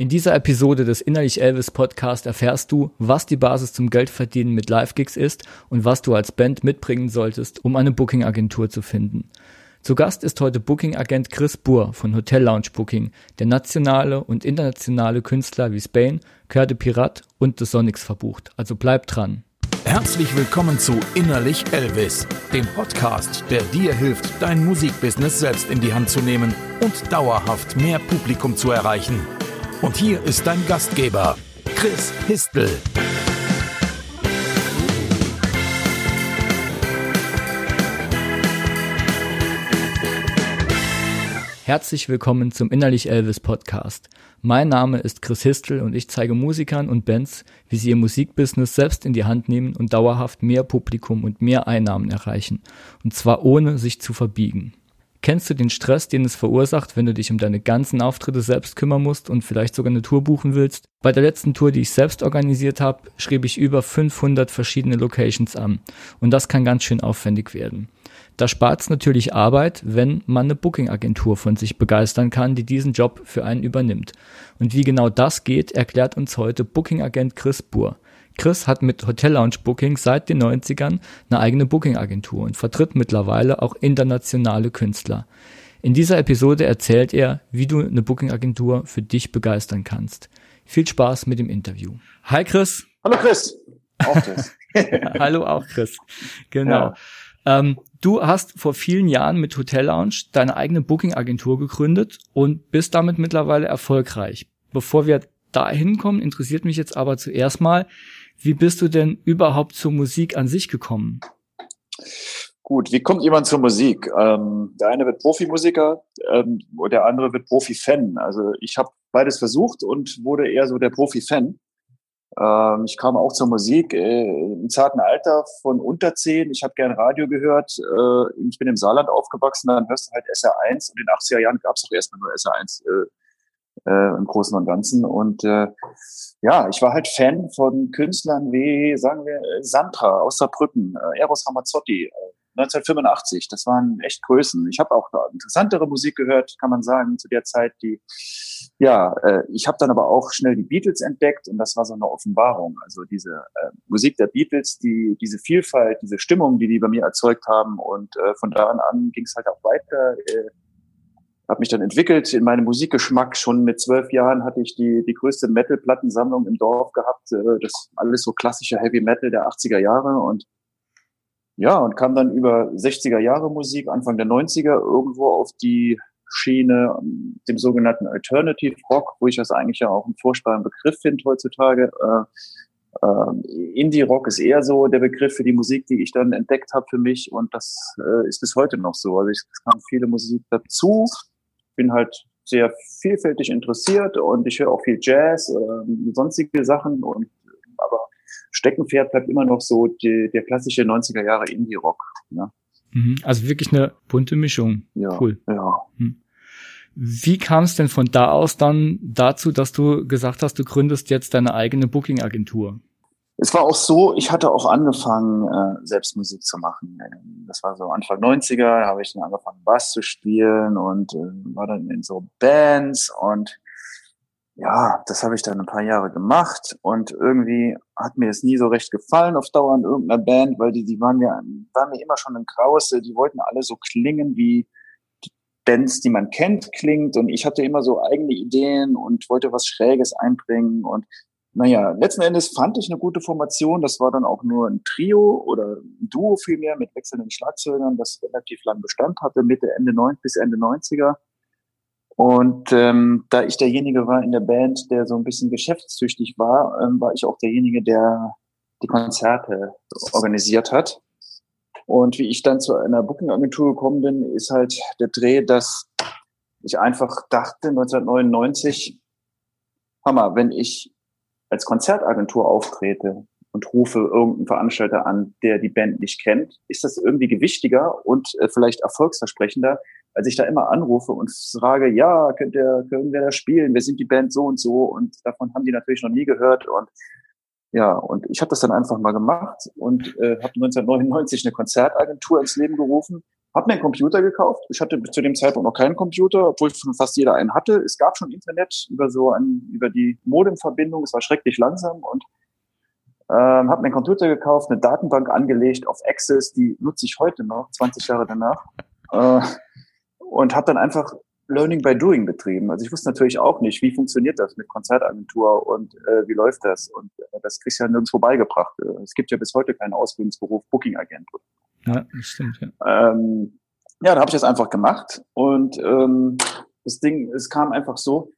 In dieser Episode des Innerlich Elvis Podcast erfährst du, was die Basis zum Geldverdienen mit Live-Gigs ist und was du als Band mitbringen solltest, um eine Booking-Agentur zu finden. Zu Gast ist heute Booking-Agent Chris Burr von Hotel Lounge Booking, der nationale und internationale Künstler wie Spain, Cœur de Pirate und The Sonics verbucht. Also bleib dran. Herzlich willkommen zu Innerlich Elvis, dem Podcast, der dir hilft, dein Musikbusiness selbst in die Hand zu nehmen und dauerhaft mehr Publikum zu erreichen. Und hier ist dein Gastgeber, Chris Histel. Herzlich willkommen zum Innerlich Elvis Podcast. Mein Name ist Chris Histel und ich zeige Musikern und Bands, wie sie ihr Musikbusiness selbst in die Hand nehmen und dauerhaft mehr Publikum und mehr Einnahmen erreichen. Und zwar ohne sich zu verbiegen. Kennst du den Stress, den es verursacht, wenn du dich um deine ganzen Auftritte selbst kümmern musst und vielleicht sogar eine Tour buchen willst? Bei der letzten Tour, die ich selbst organisiert habe, schrieb ich über 500 verschiedene Locations an. Und das kann ganz schön aufwendig werden. Da spart es natürlich Arbeit, wenn man eine Booking-Agentur von sich begeistern kann, die diesen Job für einen übernimmt. Und wie genau das geht, erklärt uns heute Booking-Agent Chris Buhr. Chris hat mit Hotel Lounge Booking seit den 90ern eine eigene Booking-Agentur und vertritt mittlerweile auch internationale Künstler. In dieser Episode erzählt er, wie du eine Booking-Agentur für dich begeistern kannst. Viel Spaß mit dem Interview. Hi Chris. Hallo Chris. Auch Chris. Hallo auch Chris. Genau. Ja. Ähm, du hast vor vielen Jahren mit Hotel Lounge deine eigene Booking-Agentur gegründet und bist damit mittlerweile erfolgreich. Bevor wir dahin kommen, interessiert mich jetzt aber zuerst mal, wie bist du denn überhaupt zur Musik an sich gekommen? Gut, wie kommt jemand zur Musik? Ähm, der eine wird Profimusiker, ähm, der andere wird Profi-Fan. Also ich habe beides versucht und wurde eher so der Profi-Fan. Ähm, ich kam auch zur Musik äh, im zarten Alter von unter zehn. Ich habe gern Radio gehört. Äh, ich bin im Saarland aufgewachsen, dann hörst du halt SR1. Und in den 80er Jahren gab es auch erstmal nur SR1 äh, äh, im Großen und Ganzen. Und äh, ja, ich war halt Fan von Künstlern wie, sagen wir, Sandra aus Saarbrücken, äh, Eros Ramazzotti, äh, 1985. Das waren echt Größen. Ich habe auch interessantere Musik gehört, kann man sagen, zu der Zeit. Die, ja, äh, ich habe dann aber auch schnell die Beatles entdeckt und das war so eine Offenbarung. Also diese äh, Musik der Beatles, die diese Vielfalt, diese Stimmung, die die bei mir erzeugt haben und äh, von da an ging es halt auch weiter. Äh, habe mich dann entwickelt in meinem Musikgeschmack. Schon mit zwölf Jahren hatte ich die, die größte Metal-Plattensammlung im Dorf gehabt. Äh, das alles so klassischer Heavy Metal der 80er Jahre und ja, und kam dann über 60er Jahre Musik, Anfang der 90er irgendwo auf die Schiene, ähm, dem sogenannten Alternative Rock, wo ich das eigentlich ja auch einen furchtbaren Begriff finde heutzutage. Äh, äh, Indie Rock ist eher so der Begriff für die Musik, die ich dann entdeckt habe für mich und das äh, ist bis heute noch so. Also es kam viele Musik dazu, bin halt sehr vielfältig interessiert und ich höre auch viel Jazz, äh, sonstige Sachen und aber Steckenpferd bleibt immer noch so die, der klassische 90er Jahre Indie-Rock. Ja. Mhm. Also wirklich eine bunte Mischung. Ja, cool. Ja. Hm. Wie kam es denn von da aus dann dazu, dass du gesagt hast, du gründest jetzt deine eigene Booking-Agentur? Es war auch so, ich hatte auch angefangen, äh, selbst Musik zu machen. Das war so Anfang 90er, da habe ich dann angefangen, Bass zu spielen und äh, war dann in so Bands und ja, das habe ich dann ein paar Jahre gemacht und irgendwie hat mir es nie so recht gefallen auf Dauer in irgendeiner Band, weil die, die waren mir, waren mir immer schon ein Krause, die wollten alle so klingen wie Bands, die man kennt, klingt und ich hatte immer so eigene Ideen und wollte was Schräges einbringen und naja, letzten Endes fand ich eine gute Formation. Das war dann auch nur ein Trio oder ein Duo vielmehr mit wechselnden Schlagzeugern, das relativ lang Bestand hatte, Mitte, Ende 90 bis Ende 90er. Und ähm, da ich derjenige war in der Band, der so ein bisschen geschäftstüchtig war, ähm, war ich auch derjenige, der die Konzerte organisiert hat. Und wie ich dann zu einer Booking-Agentur gekommen bin, ist halt der Dreh, dass ich einfach dachte, 1999, Hammer, wenn ich als Konzertagentur auftrete und rufe irgendeinen Veranstalter an, der die Band nicht kennt, ist das irgendwie gewichtiger und äh, vielleicht erfolgsversprechender, als ich da immer anrufe und frage, ja, könnt ihr, können wir da spielen? Wir sind die Band so und so und davon haben die natürlich noch nie gehört und ja, und ich habe das dann einfach mal gemacht und äh, habe 1999 eine Konzertagentur ins Leben gerufen, Hab mir einen Computer gekauft. Ich hatte zu dem Zeitpunkt noch keinen Computer, obwohl schon fast jeder einen hatte. Es gab schon Internet über so ein, über die Modemverbindung. Es war schrecklich langsam und ähm, habe mir einen Computer gekauft, eine Datenbank angelegt auf Access, die nutze ich heute noch, 20 Jahre danach. Äh, und habe dann einfach Learning by Doing betrieben. Also ich wusste natürlich auch nicht, wie funktioniert das mit Konzertagentur und äh, wie läuft das. Und äh, das kriegst du ja nirgendwo beigebracht. Es gibt ja bis heute keinen Ausbildungsberuf Booking-Agent. Ja, das stimmt. Ja, ähm, ja da habe ich das einfach gemacht. Und ähm, das Ding, es kam einfach so,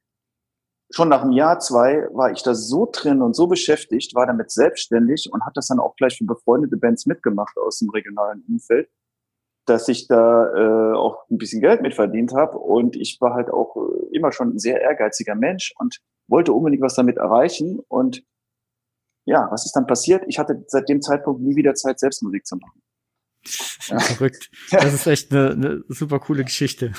schon nach einem Jahr, zwei, war ich da so drin und so beschäftigt, war damit selbstständig und hat das dann auch gleich für befreundete Bands mitgemacht aus dem regionalen Umfeld dass ich da äh, auch ein bisschen Geld mit verdient habe. Und ich war halt auch äh, immer schon ein sehr ehrgeiziger Mensch und wollte unbedingt was damit erreichen. Und ja, was ist dann passiert? Ich hatte seit dem Zeitpunkt nie wieder Zeit, selbst Musik zu machen. Verrückt. Das ist echt eine, eine super coole Geschichte.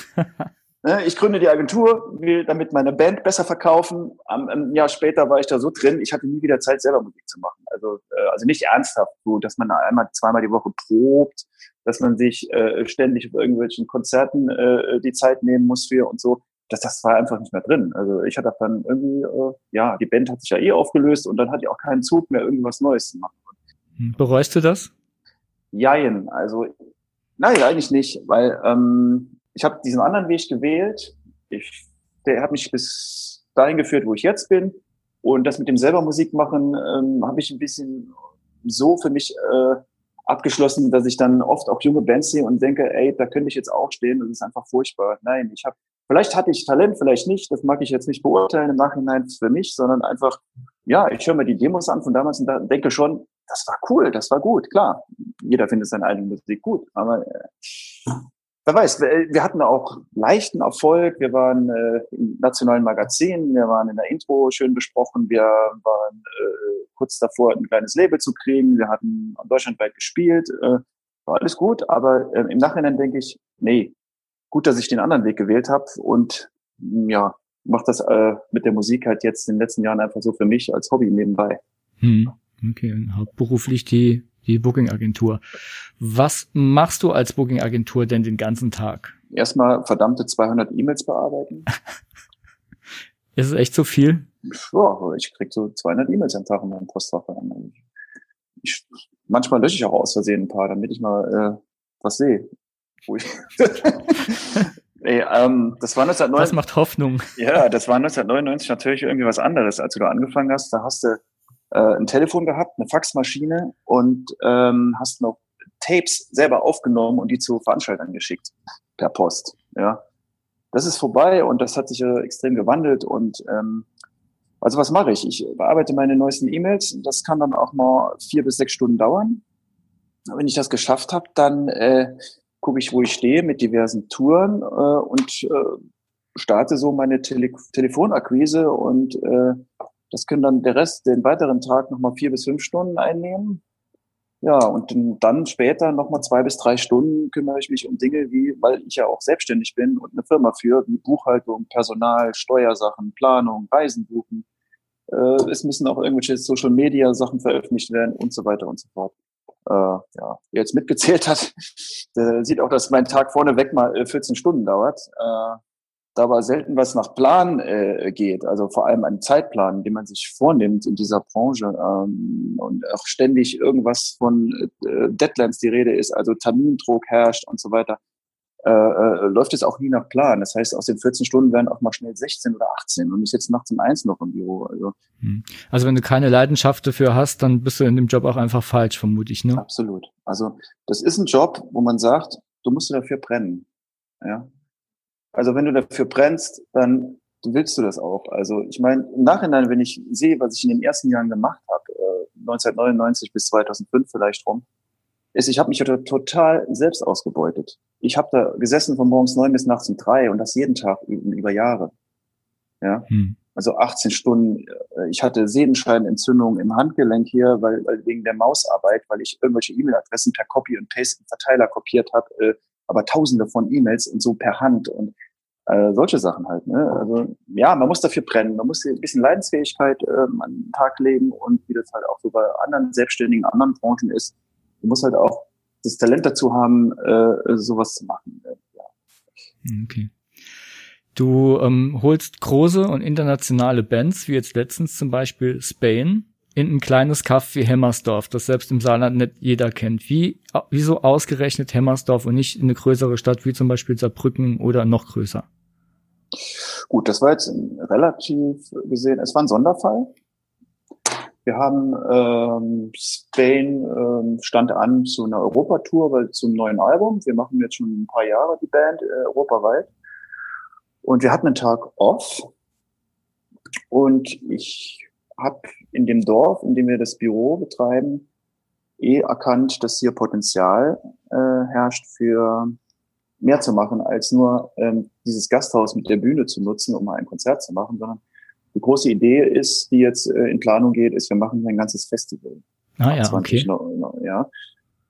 Ne, ich gründe die Agentur, will damit meine Band besser verkaufen. Ein Jahr später war ich da so drin, ich hatte nie wieder Zeit, selber Musik zu machen. Also, äh, also nicht ernsthaft, so, dass man einmal, zweimal die Woche probt, dass man sich äh, ständig auf irgendwelchen Konzerten äh, die Zeit nehmen muss für und so. Das, das war einfach nicht mehr drin. Also ich hatte dann irgendwie, äh, ja, die Band hat sich ja eh aufgelöst und dann hatte ich auch keinen Zug mehr, irgendwas Neues zu machen. Bereust du das? Jein, also nein, eigentlich nicht, weil ähm, ich habe diesen anderen Weg gewählt. Ich, der hat mich bis dahin geführt, wo ich jetzt bin. Und das mit dem selber Musik machen ähm, habe ich ein bisschen so für mich äh, abgeschlossen, dass ich dann oft auch junge Bands sehe und denke, ey, da könnte ich jetzt auch stehen. Das ist einfach furchtbar. Nein, ich habe, vielleicht hatte ich Talent, vielleicht nicht. Das mag ich jetzt nicht beurteilen im Nachhinein für mich, sondern einfach, ja, ich höre mir die Demos an von damals und denke schon, das war cool, das war gut, klar. Jeder findet seine eigene Musik gut, aber äh, wer weiß, wir hatten auch leichten Erfolg. Wir waren äh, im nationalen Magazin, wir waren in der Intro schön besprochen, wir waren äh, kurz davor, ein kleines Label zu kriegen, wir hatten deutschlandweit gespielt, äh, war alles gut, aber äh, im Nachhinein denke ich, nee, gut, dass ich den anderen Weg gewählt habe und ja, mache das äh, mit der Musik halt jetzt in den letzten Jahren einfach so für mich als Hobby nebenbei. Hm. Okay, hauptberuflich die die Booking-Agentur. Was machst du als Booking-Agentur denn den ganzen Tag? Erstmal verdammte 200 E-Mails bearbeiten. Ist es echt so viel? Ja, ich krieg so 200 E-Mails am Tag in meinem Postfach. Ich, manchmal lösche ich auch aus Versehen ein paar, damit ich mal äh, was sehe. Nee, ähm, das war 1999. Das macht Hoffnung. Ja, das war 1999 natürlich irgendwie was anderes, als du da angefangen hast. Da hast du äh, ein Telefon gehabt, eine Faxmaschine und ähm, hast noch Tapes selber aufgenommen und die zu Veranstaltern geschickt per Post. Ja, das ist vorbei und das hat sich äh, extrem gewandelt und ähm, also was mache ich? Ich bearbeite meine neuesten E-Mails. Das kann dann auch mal vier bis sechs Stunden dauern. Wenn ich das geschafft habe, dann äh, gucke ich, wo ich stehe mit diversen Touren äh, und äh, starte so meine Tele Telefonakquise und äh, das können dann der Rest, den weiteren Tag nochmal vier bis fünf Stunden einnehmen. Ja, und dann später nochmal zwei bis drei Stunden kümmere ich mich um Dinge wie, weil ich ja auch selbstständig bin und eine Firma führe, wie Buchhaltung, Personal, Steuersachen, Planung, Reisen buchen. Äh, es müssen auch irgendwelche Social Media Sachen veröffentlicht werden und so weiter und so fort. Äh, ja, wer jetzt mitgezählt hat, der sieht auch, dass mein Tag vorneweg mal 14 äh, Stunden dauert. Äh, da aber selten was nach Plan äh, geht, also vor allem ein Zeitplan, den man sich vornimmt in dieser Branche ähm, und auch ständig irgendwas von äh, Deadlines die Rede ist, also Termindruck herrscht und so weiter, äh, äh, läuft es auch nie nach Plan. Das heißt, aus den 14 Stunden werden auch mal schnell 16 oder 18 und ich sitze nachts um eins noch im Büro. Also. Hm. also wenn du keine Leidenschaft dafür hast, dann bist du in dem Job auch einfach falsch, vermute ich, ne? Absolut. Also das ist ein Job, wo man sagt, du musst dafür brennen. Ja, also wenn du dafür brennst, dann willst du das auch. Also ich meine, im Nachhinein, wenn ich sehe, was ich in den ersten Jahren gemacht habe, äh, 1999 bis 2005 vielleicht rum, ist, ich habe mich total selbst ausgebeutet. Ich habe da gesessen von morgens neun bis nachts um drei und das jeden Tag über Jahre. Ja, hm. also 18 Stunden. Äh, ich hatte Sehenscheidenentzündung im Handgelenk hier, weil, weil wegen der Mausarbeit, weil ich irgendwelche E-Mail-Adressen per Copy und Paste im Verteiler kopiert habe, äh, aber Tausende von E-Mails und so per Hand und äh, solche Sachen halt. Ne? Also ja, man muss dafür brennen, man muss ein bisschen Leidensfähigkeit ähm, an den Tag legen und wie das halt auch so bei anderen Selbstständigen, anderen Branchen ist, du musst halt auch das Talent dazu haben, äh, sowas zu machen. Ja. Okay. Du ähm, holst große und internationale Bands, wie jetzt letztens zum Beispiel Spain, in ein kleines Kaff wie Hemmersdorf, das selbst im Saarland nicht jeder kennt. Wie, wieso ausgerechnet Hemmersdorf und nicht in eine größere Stadt wie zum Beispiel Saarbrücken oder noch größer? Gut, das war jetzt relativ gesehen, es war ein Sonderfall. Wir haben ähm, Spain ähm, stand an zu einer Europatour, weil zum neuen Album. Wir machen jetzt schon ein paar Jahre die Band äh, europaweit. Und wir hatten einen Tag off. Und ich habe in dem Dorf, in dem wir das Büro betreiben, eh erkannt, dass hier Potenzial äh, herrscht für mehr zu machen, als nur ähm, dieses Gasthaus mit der Bühne zu nutzen, um mal ein Konzert zu machen, sondern die große Idee ist, die jetzt äh, in Planung geht, ist, wir machen ein ganzes Festival. Ah ja, okay. ja.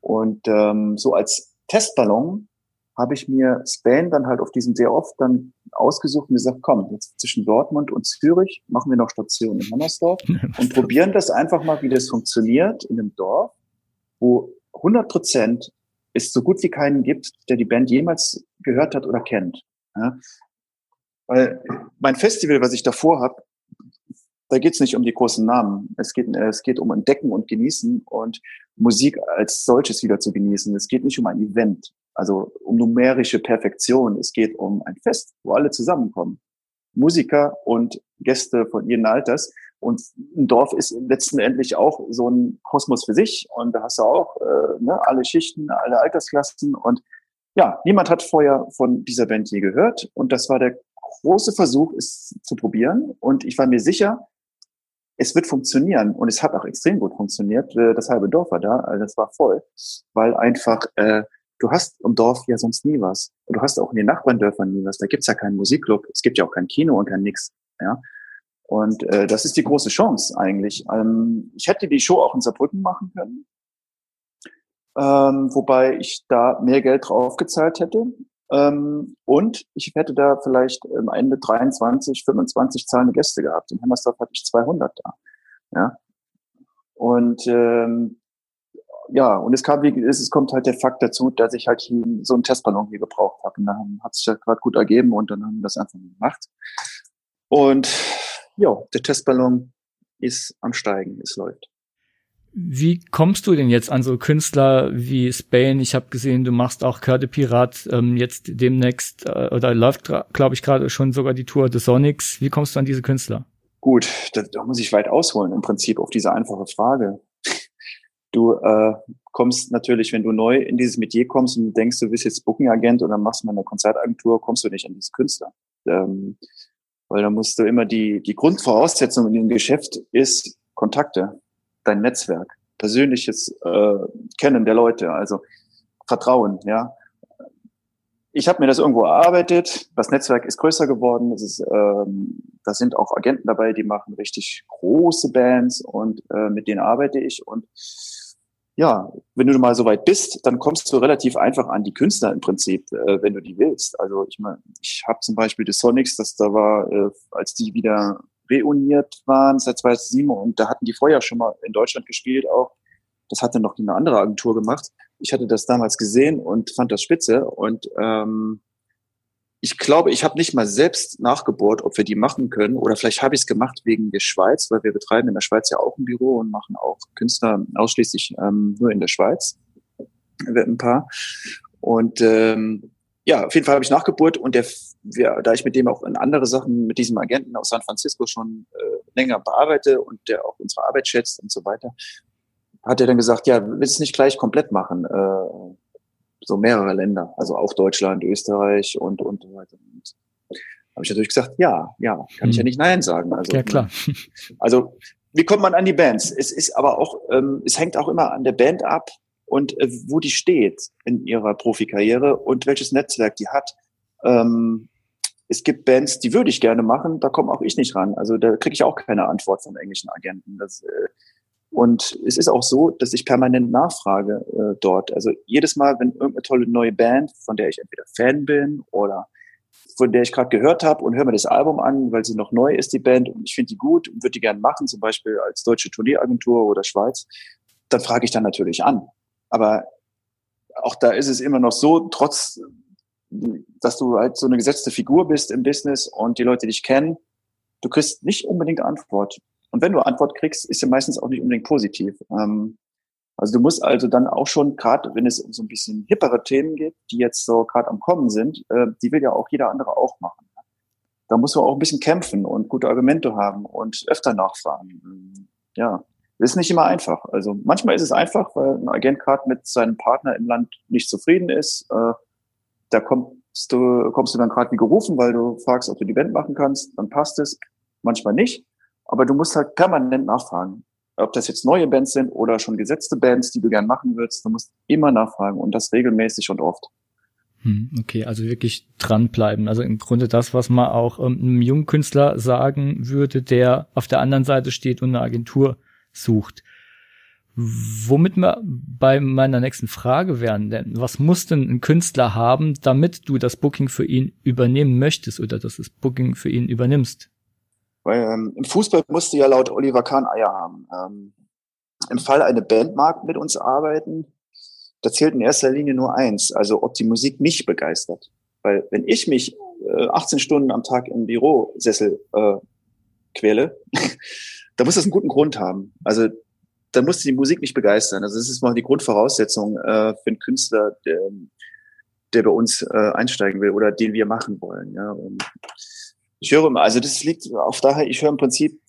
Und ähm, so als Testballon habe ich mir Spain dann halt auf diesem sehr oft dann ausgesucht und gesagt, komm, jetzt zwischen Dortmund und Zürich machen wir noch Station in Hammersdorf und probieren das einfach mal, wie das funktioniert in einem Dorf, wo 100 Prozent es so gut wie keinen gibt, der die Band jemals gehört hat oder kennt. Ja? Weil mein Festival, was ich davor habe, da geht es nicht um die großen Namen. Es geht, es geht um Entdecken und Genießen und Musik als solches wieder zu genießen. Es geht nicht um ein Event also um numerische Perfektion. Es geht um ein Fest, wo alle zusammenkommen. Musiker und Gäste von jedem Alters. Und ein Dorf ist letztendlich auch so ein Kosmos für sich. Und da hast du auch äh, ne, alle Schichten, alle Altersklassen. Und ja, niemand hat vorher von dieser Band je gehört. Und das war der große Versuch, es zu probieren. Und ich war mir sicher, es wird funktionieren. Und es hat auch extrem gut funktioniert. Äh, das halbe Dorf war da, also das war voll, weil einfach äh, du hast im Dorf ja sonst nie was. Du hast auch in den Nachbarndörfern nie was. Da gibt's ja keinen Musikclub, es gibt ja auch kein Kino und kein nix. Ja. Und äh, das ist die große Chance eigentlich. Ähm, ich hätte die Show auch in Saarbrücken machen können, ähm, wobei ich da mehr Geld draufgezahlt hätte. Ähm, und ich hätte da vielleicht am Ende 23, 25 zahlende Gäste gehabt. In Hemmersdorf hatte ich 200 da. Ja. Und ähm, ja, und es kam, wie es kommt halt der Fakt dazu, dass ich halt hier so einen Testballon hier gebraucht habe. Und dann hat sich das gerade gut ergeben und dann haben wir das einfach gemacht. Und ja, der Testballon ist am Steigen, es läuft. Wie kommst du denn jetzt an so Künstler wie Spain? Ich habe gesehen, du machst auch Körde Pirat ähm, jetzt demnächst äh, oder läuft, glaube ich, gerade schon sogar die Tour des Sonics. Wie kommst du an diese Künstler? Gut, da, da muss ich weit ausholen im Prinzip auf diese einfache Frage. Du äh, kommst natürlich, wenn du neu in dieses Metier kommst und denkst, du bist jetzt Booking-Agent oder machst mal eine Konzertagentur, kommst du nicht an diese Künstler. Ähm, weil da musst du immer die, die Grundvoraussetzung in dem Geschäft ist Kontakte, dein Netzwerk, persönliches äh, Kennen der Leute, also Vertrauen, ja. Ich habe mir das irgendwo erarbeitet. Das Netzwerk ist größer geworden. Es ist, ähm, da sind auch Agenten dabei, die machen richtig große Bands und äh, mit denen arbeite ich und ja, wenn du mal so weit bist, dann kommst du relativ einfach an die Künstler im Prinzip, äh, wenn du die willst. Also ich meine, ich habe zum Beispiel die Sonics, das da war, äh, als die wieder reuniert waren seit 2007 und da hatten die vorher schon mal in Deutschland gespielt auch. Das hatte noch eine andere Agentur gemacht. Ich hatte das damals gesehen und fand das spitze und ähm, ich glaube, ich habe nicht mal selbst nachgebohrt, ob wir die machen können. Oder vielleicht habe ich es gemacht wegen der Schweiz, weil wir betreiben in der Schweiz ja auch ein Büro und machen auch Künstler ausschließlich ähm, nur in der Schweiz. Ein paar. Und ähm, ja, auf jeden Fall habe ich nachgebohrt und der, wir, da ich mit dem auch in andere Sachen mit diesem Agenten aus San Francisco schon äh, länger bearbeite und der auch unsere Arbeit schätzt und so weiter, hat er dann gesagt, ja, willst du nicht gleich komplett machen? Äh, so mehrere Länder, also auch Deutschland, Österreich und und so weiter. Und habe ich natürlich gesagt, ja, ja, kann ich ja hm. nicht nein sagen. Also, ja klar. Also wie kommt man an die Bands? Es ist aber auch, ähm, es hängt auch immer an der Band ab und äh, wo die steht in ihrer Profikarriere und welches Netzwerk die hat. Ähm, es gibt Bands, die würde ich gerne machen, da komme auch ich nicht ran. Also da kriege ich auch keine Antwort vom englischen Agenten. Das, äh, und es ist auch so, dass ich permanent nachfrage äh, dort. Also jedes Mal, wenn irgendeine tolle neue Band, von der ich entweder Fan bin oder von der ich gerade gehört habe und höre mir das Album an, weil sie noch neu ist, die Band, und ich finde die gut und würde die gerne machen, zum Beispiel als deutsche Turnieragentur oder Schweiz, dann frage ich dann natürlich an. Aber auch da ist es immer noch so, trotz, dass du halt so eine gesetzte Figur bist im Business und die Leute dich kennen, du kriegst nicht unbedingt Antwort. Und wenn du Antwort kriegst, ist sie meistens auch nicht unbedingt positiv. Ähm, also du musst also dann auch schon, gerade wenn es um so ein bisschen hippere Themen geht, die jetzt so gerade am Kommen sind, äh, die will ja auch jeder andere auch machen. Da musst du auch ein bisschen kämpfen und gute Argumente haben und öfter nachfragen. Ja, ist nicht immer einfach. Also manchmal ist es einfach, weil ein Agent gerade mit seinem Partner im Land nicht zufrieden ist. Äh, da kommst du, kommst du dann gerade wie gerufen, weil du fragst, ob du die Band machen kannst. Dann passt es. Manchmal nicht. Aber du musst halt permanent nachfragen. Ob das jetzt neue Bands sind oder schon gesetzte Bands, die du gern machen würdest, du musst immer nachfragen und das regelmäßig und oft. Hm, okay, also wirklich dranbleiben. Also im Grunde das, was man auch ähm, einem jungen Künstler sagen würde, der auf der anderen Seite steht und eine Agentur sucht. Womit wir bei meiner nächsten Frage wären, denn was muss denn ein Künstler haben, damit du das Booking für ihn übernehmen möchtest oder dass das Booking für ihn übernimmst? Weil ähm, im Fußball musst du ja laut Oliver Kahn Eier haben. Ähm, Im Fall eine Band mag mit uns arbeiten, da zählt in erster Linie nur eins, also ob die Musik mich begeistert. Weil wenn ich mich äh, 18 Stunden am Tag im Bürosessel äh, quäle, da muss das einen guten Grund haben. Also da muss die Musik mich begeistern. Also das ist mal die Grundvoraussetzung äh, für einen Künstler, der, der bei uns äh, einsteigen will oder den wir machen wollen. Ja. Und ich höre immer, also das liegt auf daher, ich höre im Prinzip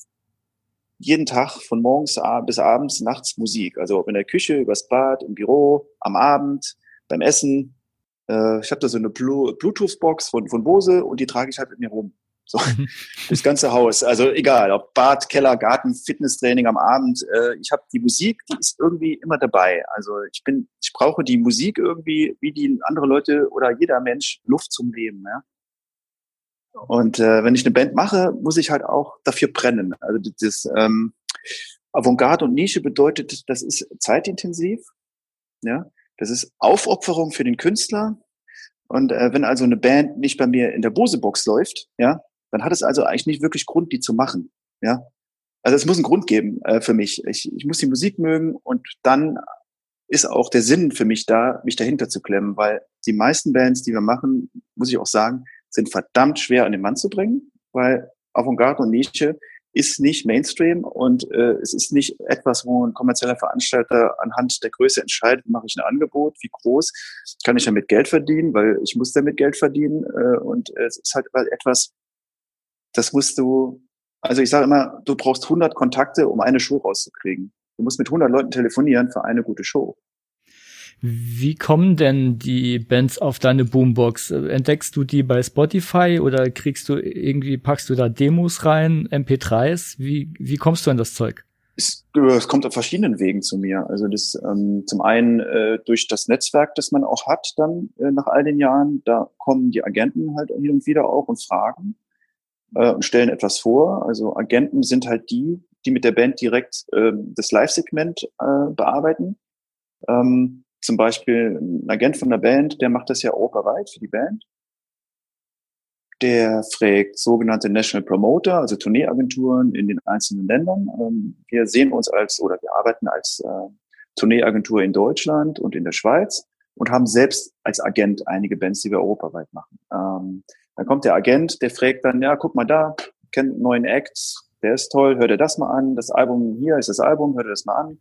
jeden Tag von morgens bis abends, nachts Musik. Also ob in der Küche, übers Bad, im Büro, am Abend, beim Essen. Äh, ich habe da so eine Bluetooth-Box von, von Bose und die trage ich halt mit mir rum. So, das ganze Haus. Also egal, ob Bad, Keller, Garten, Fitnesstraining am Abend. Äh, ich habe die Musik, die ist irgendwie immer dabei. Also ich bin, ich brauche die Musik irgendwie, wie die andere Leute oder jeder Mensch Luft zum Leben. Ja? Und äh, wenn ich eine Band mache, muss ich halt auch dafür brennen. Also das ähm, Avantgarde und Nische bedeutet, das ist zeitintensiv. Ja, das ist Aufopferung für den Künstler. Und äh, wenn also eine Band nicht bei mir in der Bose-Box läuft, ja, dann hat es also eigentlich nicht wirklich Grund, die zu machen. Ja, also es muss einen Grund geben äh, für mich. Ich, ich muss die Musik mögen und dann ist auch der Sinn für mich da, mich dahinter zu klemmen, weil die meisten Bands, die wir machen, muss ich auch sagen, sind verdammt schwer an den Mann zu bringen, weil Avantgarde und Nische ist nicht Mainstream und äh, es ist nicht etwas, wo ein kommerzieller Veranstalter anhand der Größe entscheidet, mache ich ein Angebot, wie groß kann ich damit Geld verdienen, weil ich muss damit Geld verdienen äh, und äh, es ist halt etwas, das musst du, also ich sage immer, du brauchst 100 Kontakte, um eine Show rauszukriegen. Du musst mit 100 Leuten telefonieren für eine gute Show. Wie kommen denn die Bands auf deine Boombox? Entdeckst du die bei Spotify oder kriegst du irgendwie, packst du da Demos rein, MP3s? Wie, wie kommst du an das Zeug? Es, es kommt auf verschiedenen Wegen zu mir. Also das ähm, zum einen äh, durch das Netzwerk, das man auch hat, dann äh, nach all den Jahren, da kommen die Agenten halt hin und wieder auch und fragen äh, und stellen etwas vor. Also Agenten sind halt die, die mit der Band direkt äh, das Live-Segment äh, bearbeiten. Ähm, zum Beispiel ein Agent von der Band, der macht das ja europaweit für die Band. Der fragt sogenannte National Promoter, also Tourneeagenturen in den einzelnen Ländern. Ähm, wir sehen uns als oder wir arbeiten als äh, Tourneeagentur in Deutschland und in der Schweiz und haben selbst als Agent einige Bands, die wir europaweit machen. Ähm, dann kommt der Agent, der fragt dann, ja, guck mal da, kennt neuen Acts, der ist toll, hör dir das mal an, das Album hier ist das Album, hör dir das mal an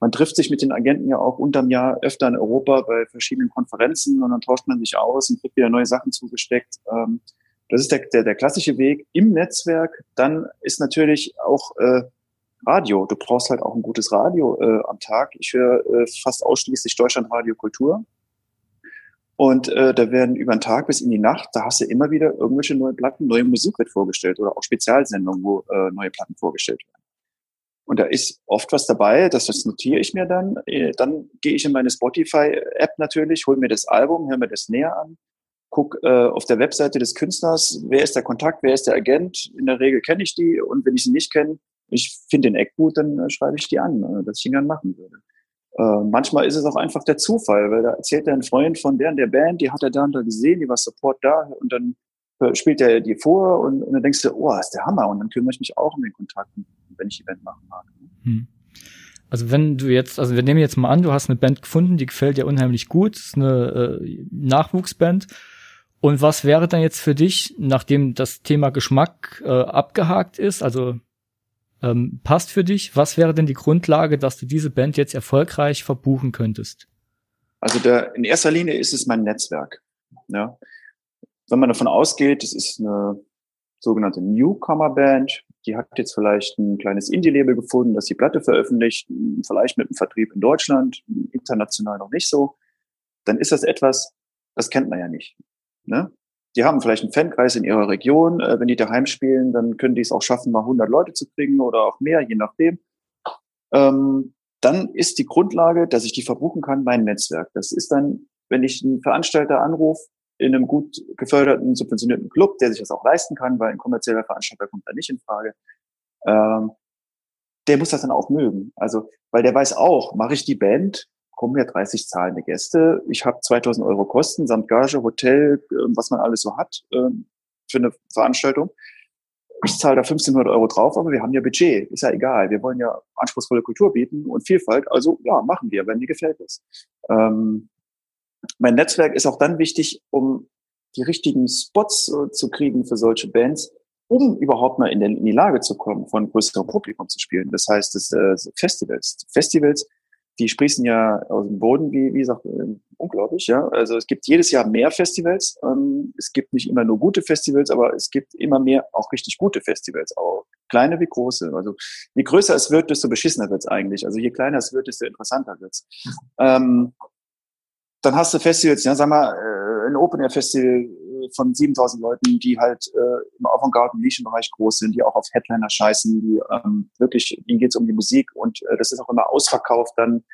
man trifft sich mit den Agenten ja auch unterm Jahr öfter in Europa bei verschiedenen Konferenzen und dann tauscht man sich aus und kriegt wieder neue Sachen zugesteckt. Ähm, das ist der, der, der klassische Weg im Netzwerk. Dann ist natürlich auch äh, Radio. Du brauchst halt auch ein gutes Radio äh, am Tag. Ich höre äh, fast ausschließlich Deutschlandradio Kultur. Und äh, da werden über den Tag bis in die Nacht, da hast du immer wieder irgendwelche neue Platten, neue Musik wird vorgestellt oder auch Spezialsendungen, wo äh, neue Platten vorgestellt werden. Und da ist oft was dabei, das, das notiere ich mir dann. Äh, dann gehe ich in meine Spotify-App natürlich, hole mir das Album, höre mir das näher an, guck äh, auf der Webseite des Künstlers, wer ist der Kontakt, wer ist der Agent. In der Regel kenne ich die und wenn ich sie nicht kenne, ich finde den Eck gut, dann äh, schreibe ich die an, äh, dass ich ihn gern machen würde. Äh, manchmal ist es auch einfach der Zufall, weil da erzählt er ein Freund von der und der Band, die hat er da und da gesehen, die war Support da und dann spielt er dir vor und, und dann denkst du, oh, ist der Hammer und dann kümmere ich mich auch um den Kontakt wenn ich Event machen mag. Hm. Also wenn du jetzt, also wir nehmen jetzt mal an, du hast eine Band gefunden, die gefällt dir unheimlich gut, ist eine äh, Nachwuchsband. Und was wäre dann jetzt für dich, nachdem das Thema Geschmack äh, abgehakt ist, also ähm, passt für dich, was wäre denn die Grundlage, dass du diese Band jetzt erfolgreich verbuchen könntest? Also der, in erster Linie ist es mein Netzwerk. Ja. Wenn man davon ausgeht, es ist eine sogenannte Newcomer-Band, die hat jetzt vielleicht ein kleines Indie-Label gefunden, das die Platte veröffentlicht, vielleicht mit einem Vertrieb in Deutschland, international noch nicht so, dann ist das etwas, das kennt man ja nicht. Ne? Die haben vielleicht einen Fankreis in ihrer Region. Äh, wenn die daheim spielen, dann können die es auch schaffen, mal 100 Leute zu kriegen oder auch mehr, je nachdem. Ähm, dann ist die Grundlage, dass ich die verbuchen kann, mein Netzwerk. Das ist dann, wenn ich einen Veranstalter anrufe, in einem gut geförderten, subventionierten Club, der sich das auch leisten kann, weil ein kommerzieller Veranstalter kommt da nicht in Frage. Ähm, der muss das dann auch mögen. Also, weil der weiß auch, mache ich die Band, kommen ja 30 zahlende Gäste, ich habe 2000 Euro Kosten samt Gage, Hotel, ähm, was man alles so hat ähm, für eine Veranstaltung. Ich zahle da 1500 Euro drauf, aber wir haben ja Budget. Ist ja egal. Wir wollen ja anspruchsvolle Kultur bieten und Vielfalt. Also ja, machen wir, wenn dir gefällt es. Ähm, mein Netzwerk ist auch dann wichtig, um die richtigen Spots äh, zu kriegen für solche Bands, um überhaupt mal in, den, in, die Lage zu kommen, von größerem Publikum zu spielen. Das heißt, das, äh, Festivals. Festivals, die sprießen ja aus dem Boden, wie, wie gesagt, äh, unglaublich, ja. Also es gibt jedes Jahr mehr Festivals. Ähm, es gibt nicht immer nur gute Festivals, aber es gibt immer mehr auch richtig gute Festivals, auch kleine wie große. Also je größer es wird, desto beschissener wird es eigentlich. Also je kleiner es wird, desto interessanter wird es. Ähm, dann hast du Festivals, ja, sag mal, äh, ein Open-Air-Festival äh, von 7000 Leuten, die halt äh, im Avantgarde- Nischenbereich groß sind, die auch auf Headliner scheißen, die ähm, wirklich, ihnen geht's um die Musik und äh, das ist auch immer ausverkauft dann.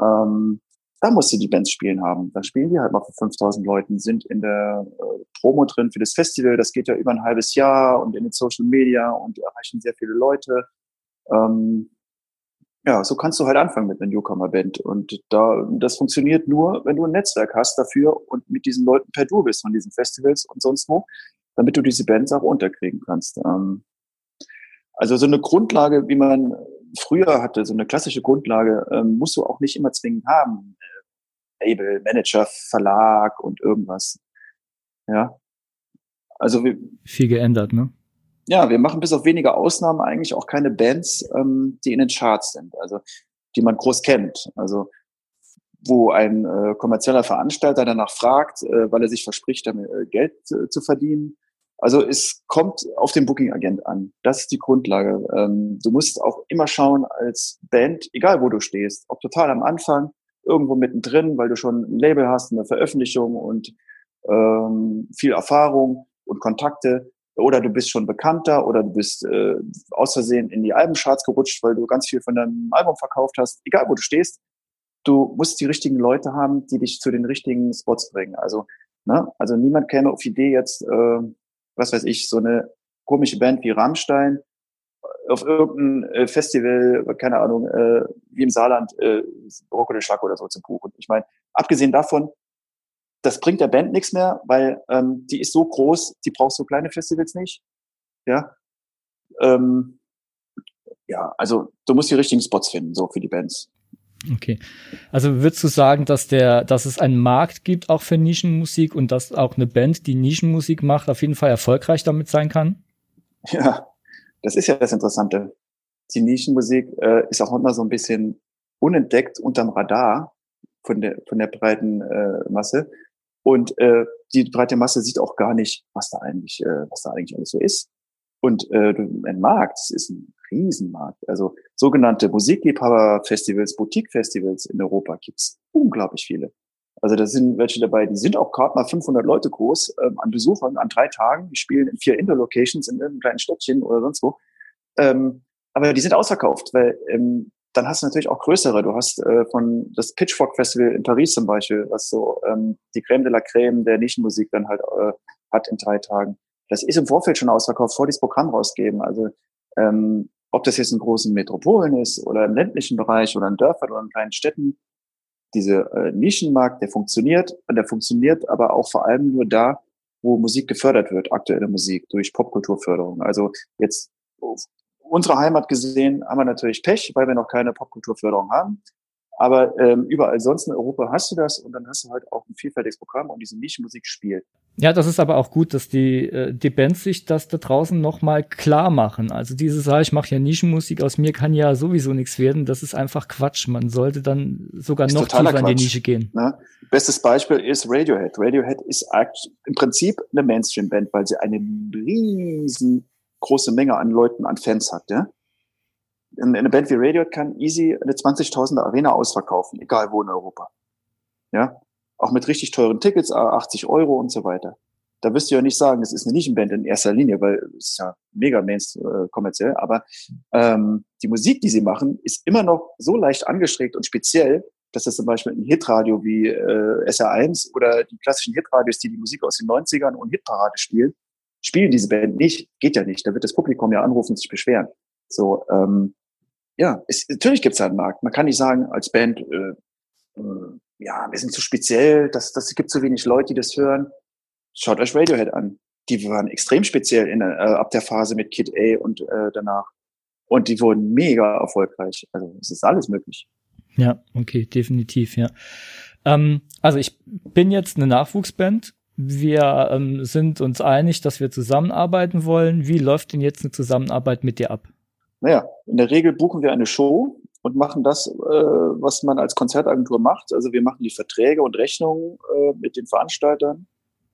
Ähm, da musst du die Bands spielen haben. Da spielen die halt mal für 5000 Leuten, sind in der äh, Promo drin für das Festival. Das geht ja über ein halbes Jahr und in den Social Media und erreichen sehr viele Leute. Ähm, ja, so kannst du halt anfangen mit einer Newcomer-Band. Und da, das funktioniert nur, wenn du ein Netzwerk hast dafür und mit diesen Leuten per Du bist von diesen Festivals und sonst wo, damit du diese Bands auch unterkriegen kannst. Ähm, also so eine Grundlage, wie man früher hatte, so eine klassische Grundlage, ähm, musst du auch nicht immer zwingend haben. Äh, Label, Manager, Verlag und irgendwas. Ja. Also wir, viel geändert, ne? Ja, wir machen bis auf wenige Ausnahmen eigentlich auch keine Bands, ähm, die in den Charts sind, also die man groß kennt. Also wo ein äh, kommerzieller Veranstalter danach fragt, äh, weil er sich verspricht, damit äh, Geld äh, zu verdienen. Also es kommt auf den Booking-Agent an. Das ist die Grundlage. Ähm, du musst auch immer schauen als Band, egal wo du stehst, ob total am Anfang, irgendwo mittendrin, weil du schon ein Label hast, eine Veröffentlichung und ähm, viel Erfahrung und Kontakte oder du bist schon bekannter oder du bist äh, aus Versehen in die Albencharts gerutscht, weil du ganz viel von deinem Album verkauft hast, egal wo du stehst, du musst die richtigen Leute haben, die dich zu den richtigen Spots bringen. Also, ne, also niemand käme auf Idee jetzt, äh, was weiß ich, so eine komische Band wie Rammstein auf irgendein äh, Festival, keine Ahnung, äh, wie im Saarland, äh, Rock oder Schlag oder so zu buchen. Ich meine, abgesehen davon, das bringt der Band nichts mehr, weil ähm, die ist so groß, die braucht so kleine Festivals nicht. Ja. Ähm, ja, also du musst die richtigen Spots finden, so für die Bands. Okay. Also würdest du sagen, dass der, dass es einen Markt gibt auch für Nischenmusik und dass auch eine Band, die Nischenmusik macht, auf jeden Fall erfolgreich damit sein kann? Ja, das ist ja das Interessante. Die Nischenmusik äh, ist auch immer so ein bisschen unentdeckt unterm Radar von der von der breiten äh, Masse. Und äh, die breite Masse sieht auch gar nicht, was da eigentlich, äh, was da eigentlich alles so ist. Und äh, ein Markt, es ist ein Riesenmarkt. Also sogenannte Musikliebhaber-Festivals, Boutique-Festivals in Europa gibt's unglaublich viele. Also da sind welche dabei, die sind auch gerade mal 500 Leute groß ähm, an Besuchern an drei Tagen. Die spielen in vier Indoor-Locations in irgendeinem kleinen Städtchen oder sonst wo. Ähm, aber die sind ausverkauft, weil ähm, dann hast du natürlich auch größere. Du hast äh, von das Pitchfork Festival in Paris zum Beispiel, was so ähm, die Creme de la Creme der Nischenmusik dann halt äh, hat in drei Tagen. Das ist im Vorfeld schon ausverkauft, vor dieses Programm rausgeben. Also ähm, ob das jetzt in großen Metropolen ist oder im ländlichen Bereich oder in Dörfern oder in kleinen Städten, diese äh, Nischenmarkt, der funktioniert und der funktioniert aber auch vor allem nur da, wo Musik gefördert wird, aktuelle Musik durch Popkulturförderung. Also jetzt unsere Heimat gesehen haben wir natürlich Pech, weil wir noch keine Popkulturförderung haben. Aber ähm, überall sonst in Europa hast du das und dann hast du halt auch ein vielfältiges Programm und diese Nischenmusik spielt. Ja, das ist aber auch gut, dass die, äh, die Bands sich das da draußen nochmal klar machen. Also diese Sache, ich mache ja Nischenmusik, aus mir kann ja sowieso nichts werden. Das ist einfach Quatsch. Man sollte dann sogar ist noch tiefer Quatsch, in die Nische gehen. Ne? Bestes Beispiel ist Radiohead. Radiohead ist im Prinzip eine Mainstream-Band, weil sie eine riesengroße Menge an Leuten, an Fans hat. Ja? eine Band wie Radiohead kann easy eine 20.000 Arena ausverkaufen, egal wo in Europa. Ja, auch mit richtig teuren Tickets, 80 Euro und so weiter. Da wirst du ja nicht sagen, es ist eine Nischenband in erster Linie, weil es ist ja mega mains äh, kommerziell, aber ähm, die Musik, die sie machen, ist immer noch so leicht angestreckt und speziell, dass das zum Beispiel ein Hitradio wie äh, SR1 oder die klassischen Hitradios, die die Musik aus den 90ern und Hitparade spielen, spielen diese Band nicht. Geht ja nicht. Da wird das Publikum ja anrufen und sich beschweren. So, ähm, ja, es, natürlich gibt es einen Markt. Man kann nicht sagen als Band, äh, äh, ja, wir sind zu speziell, das, das gibt zu wenig Leute, die das hören. Schaut euch Radiohead an. Die waren extrem speziell in, äh, ab der Phase mit Kid A und äh, danach. Und die wurden mega erfolgreich. Also es ist alles möglich. Ja, okay, definitiv, ja. Ähm, also ich bin jetzt eine Nachwuchsband. Wir ähm, sind uns einig, dass wir zusammenarbeiten wollen. Wie läuft denn jetzt eine Zusammenarbeit mit dir ab? Naja, in der Regel buchen wir eine Show und machen das, äh, was man als Konzertagentur macht. Also wir machen die Verträge und Rechnungen äh, mit den Veranstaltern,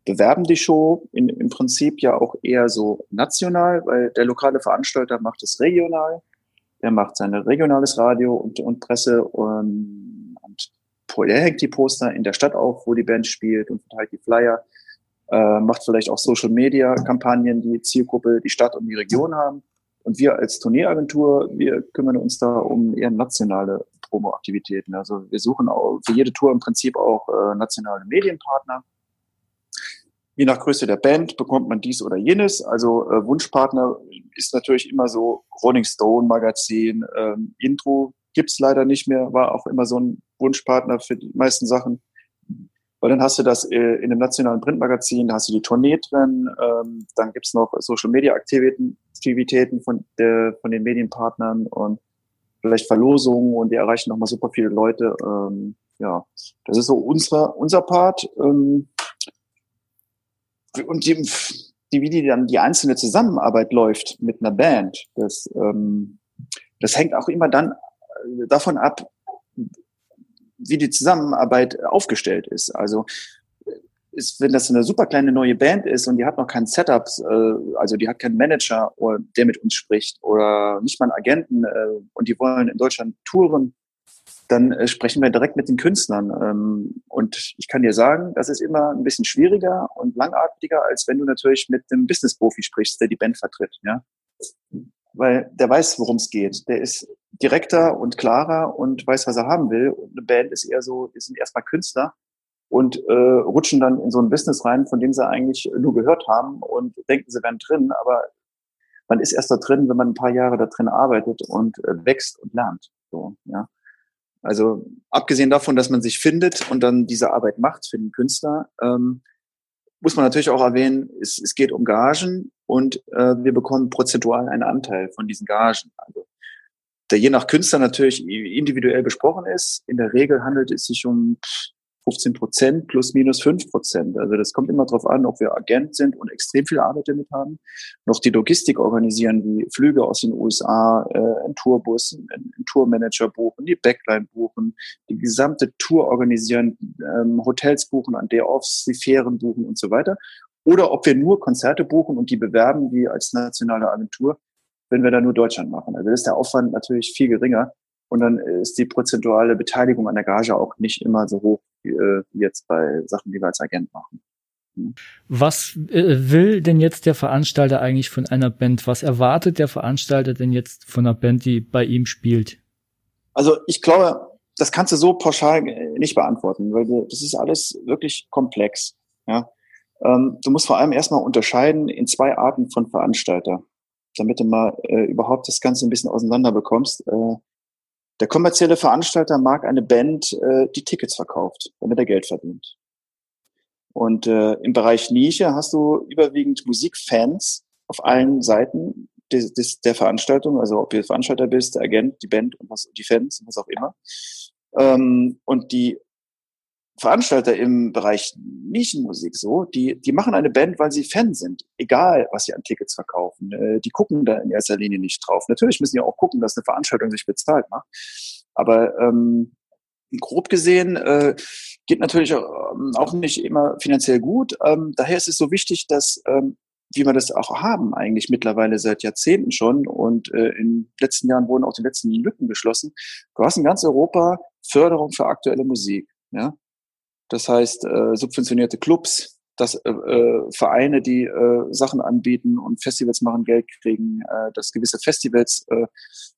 bewerben die Show in, im Prinzip ja auch eher so national, weil der lokale Veranstalter macht es regional. Er macht sein regionales Radio und, und Presse und, und er hängt die Poster in der Stadt auf, wo die Band spielt und verteilt die Flyer, äh, macht vielleicht auch Social Media Kampagnen, die Zielgruppe die Stadt und die Region haben. Und wir als Tourneeagentur, wir kümmern uns da um eher nationale Promo-Aktivitäten. Also wir suchen auch für jede Tour im Prinzip auch äh, nationale Medienpartner. Je nach Größe der Band bekommt man dies oder jenes. Also äh, Wunschpartner ist natürlich immer so Rolling Stone Magazin. Ähm, Intro gibt's leider nicht mehr, war auch immer so ein Wunschpartner für die meisten Sachen. Weil dann hast du das äh, in einem nationalen Printmagazin, da hast du die Tournee drin, ähm, dann gibt's noch Social Media Aktivitäten, von, der, von den Medienpartnern und vielleicht Verlosungen und die erreichen nochmal super viele Leute. Ähm, ja, das ist so unsere, unser Part. Ähm, und die, die, wie die dann die einzelne Zusammenarbeit läuft mit einer Band, das, ähm, das hängt auch immer dann davon ab, wie die Zusammenarbeit aufgestellt ist. Also ist, wenn das eine super kleine neue Band ist und die hat noch kein Setup, äh, also die hat keinen Manager, der mit uns spricht oder nicht mal einen Agenten äh, und die wollen in Deutschland touren, dann äh, sprechen wir direkt mit den Künstlern. Ähm, und ich kann dir sagen, das ist immer ein bisschen schwieriger und langatmiger, als wenn du natürlich mit einem Business-Profi sprichst, der die Band vertritt. Ja? Weil der weiß, worum es geht. Der ist direkter und klarer und weiß, was er haben will. Und eine Band ist eher so, wir sind erstmal Künstler und äh, rutschen dann in so ein Business rein, von dem sie eigentlich nur gehört haben und denken, sie wären drin, aber man ist erst da drin, wenn man ein paar Jahre da drin arbeitet und äh, wächst und lernt. So, ja. Also abgesehen davon, dass man sich findet und dann diese Arbeit macht für den Künstler, ähm, muss man natürlich auch erwähnen, es, es geht um Gagen und äh, wir bekommen prozentual einen Anteil von diesen Gagen. Also der je nach Künstler natürlich individuell besprochen ist. In der Regel handelt es sich um 15 Prozent plus minus 5 Prozent. Also das kommt immer darauf an, ob wir Agent sind und extrem viel Arbeit damit haben, noch die Logistik organisieren, wie Flüge aus den USA, äh, ein Tourbus, ein, ein Tourmanager buchen, die Backline buchen, die gesamte Tour organisieren, ähm, Hotels buchen, an der Offs, die Fähren buchen und so weiter. Oder ob wir nur Konzerte buchen und die bewerben, wie als nationale Agentur, wenn wir da nur Deutschland machen. Also ist der Aufwand natürlich viel geringer. Und dann ist die prozentuale Beteiligung an der Gage auch nicht immer so hoch wie, äh, jetzt bei Sachen, die wir als Agent machen. Hm. Was äh, will denn jetzt der Veranstalter eigentlich von einer Band? Was erwartet der Veranstalter denn jetzt von einer Band, die bei ihm spielt? Also ich glaube, das kannst du so pauschal nicht beantworten, weil das ist alles wirklich komplex. Ja? Ähm, du musst vor allem erstmal unterscheiden in zwei Arten von Veranstalter, damit du mal äh, überhaupt das Ganze ein bisschen auseinander bekommst. Äh, der kommerzielle Veranstalter mag eine Band, äh, die Tickets verkauft, damit er Geld verdient. Und äh, im Bereich Nische hast du überwiegend Musikfans auf allen Seiten, des, des, der Veranstaltung, also ob du Veranstalter bist, der Agent, die Band und was, die Fans, was auch immer. Ähm, und die Veranstalter im Bereich Nischenmusik so, die, die machen eine Band, weil sie Fan sind, egal was sie an Tickets verkaufen. Äh, die gucken da in erster Linie nicht drauf. Natürlich müssen die auch gucken, dass eine Veranstaltung sich bezahlt macht. Aber ähm, grob gesehen äh, geht natürlich auch nicht immer finanziell gut. Ähm, daher ist es so wichtig, dass ähm, wie wir das auch haben, eigentlich mittlerweile seit Jahrzehnten schon. Und äh, in den letzten Jahren wurden auch die letzten Lücken geschlossen. Du hast in ganz Europa Förderung für aktuelle Musik. Ja? Das heißt, äh, subventionierte Clubs, dass äh, äh, Vereine, die äh, Sachen anbieten und Festivals machen, Geld kriegen, äh, dass gewisse Festivals äh,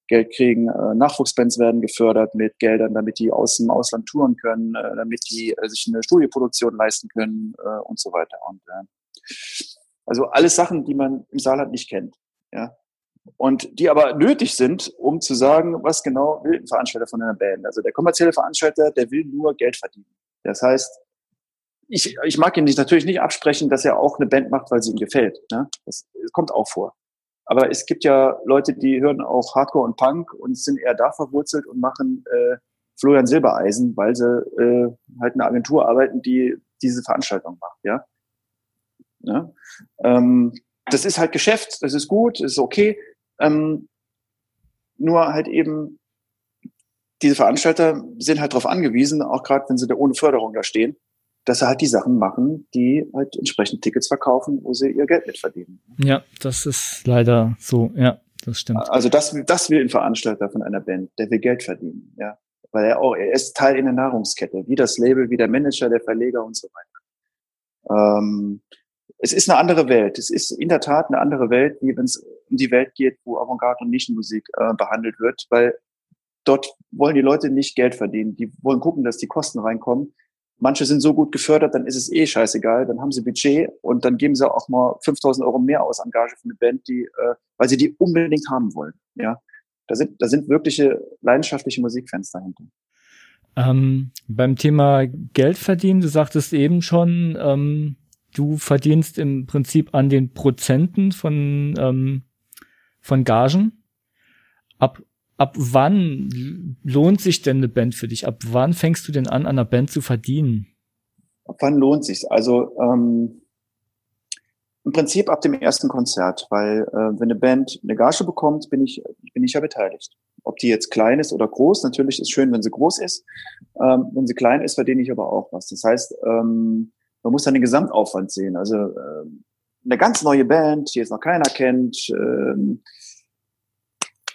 Geld kriegen, äh, Nachwuchsbands werden gefördert mit Geldern, damit die aus dem Ausland touren können, äh, damit die äh, sich eine Studioproduktion leisten können äh, und so weiter. Und äh, also alles Sachen, die man im Saarland nicht kennt. Ja. Und die aber nötig sind, um zu sagen, was genau will ein Veranstalter von einer Band. Also der kommerzielle Veranstalter, der will nur Geld verdienen. Das heißt, ich, ich mag nicht, natürlich nicht absprechen, dass er auch eine Band macht, weil sie ihm gefällt. Ne? Das, das kommt auch vor. Aber es gibt ja Leute, die hören auch Hardcore und Punk und sind eher da verwurzelt und machen äh, Florian Silbereisen, weil sie äh, halt eine Agentur arbeiten, die diese Veranstaltung macht. Ja, Ne? Ähm, das ist halt Geschäft, das ist gut, das ist okay. Ähm, nur halt eben, diese Veranstalter sind halt darauf angewiesen, auch gerade wenn sie da ohne Förderung da stehen, dass sie halt die Sachen machen, die halt entsprechend Tickets verkaufen, wo sie ihr Geld mit verdienen. Ja, das ist leider so, ja, das stimmt. Also das, das will ein Veranstalter von einer Band, der will Geld verdienen, ja. Weil er auch, er ist Teil in der Nahrungskette, wie das Label, wie der Manager, der Verleger und so weiter. Ähm, es ist eine andere Welt. Es ist in der Tat eine andere Welt, wie wenn es um die Welt geht, wo Avantgarde und Nischenmusik äh, behandelt wird, weil dort wollen die Leute nicht Geld verdienen. Die wollen gucken, dass die Kosten reinkommen. Manche sind so gut gefördert, dann ist es eh scheißegal. Dann haben sie Budget und dann geben sie auch mal 5000 Euro mehr aus Engage für eine Band, die, äh, weil sie die unbedingt haben wollen. Ja, da sind, da sind wirkliche leidenschaftliche Musikfans dahinter. Ähm, beim Thema Geld verdienen, du sagtest eben schon, ähm, du verdienst im Prinzip an den Prozenten von, ähm, von Gagen. Ab, ab wann lohnt sich denn eine Band für dich? Ab wann fängst du denn an, an einer Band zu verdienen? Ab wann lohnt sich? Also ähm, im Prinzip ab dem ersten Konzert, weil äh, wenn eine Band eine Gage bekommt, bin ich, bin ich ja beteiligt. Ob die jetzt klein ist oder groß, natürlich ist schön, wenn sie groß ist. Ähm, wenn sie klein ist, verdiene ich aber auch was. Das heißt, ähm, man muss dann den Gesamtaufwand sehen. Also äh, eine ganz neue Band, die jetzt noch keiner kennt, äh,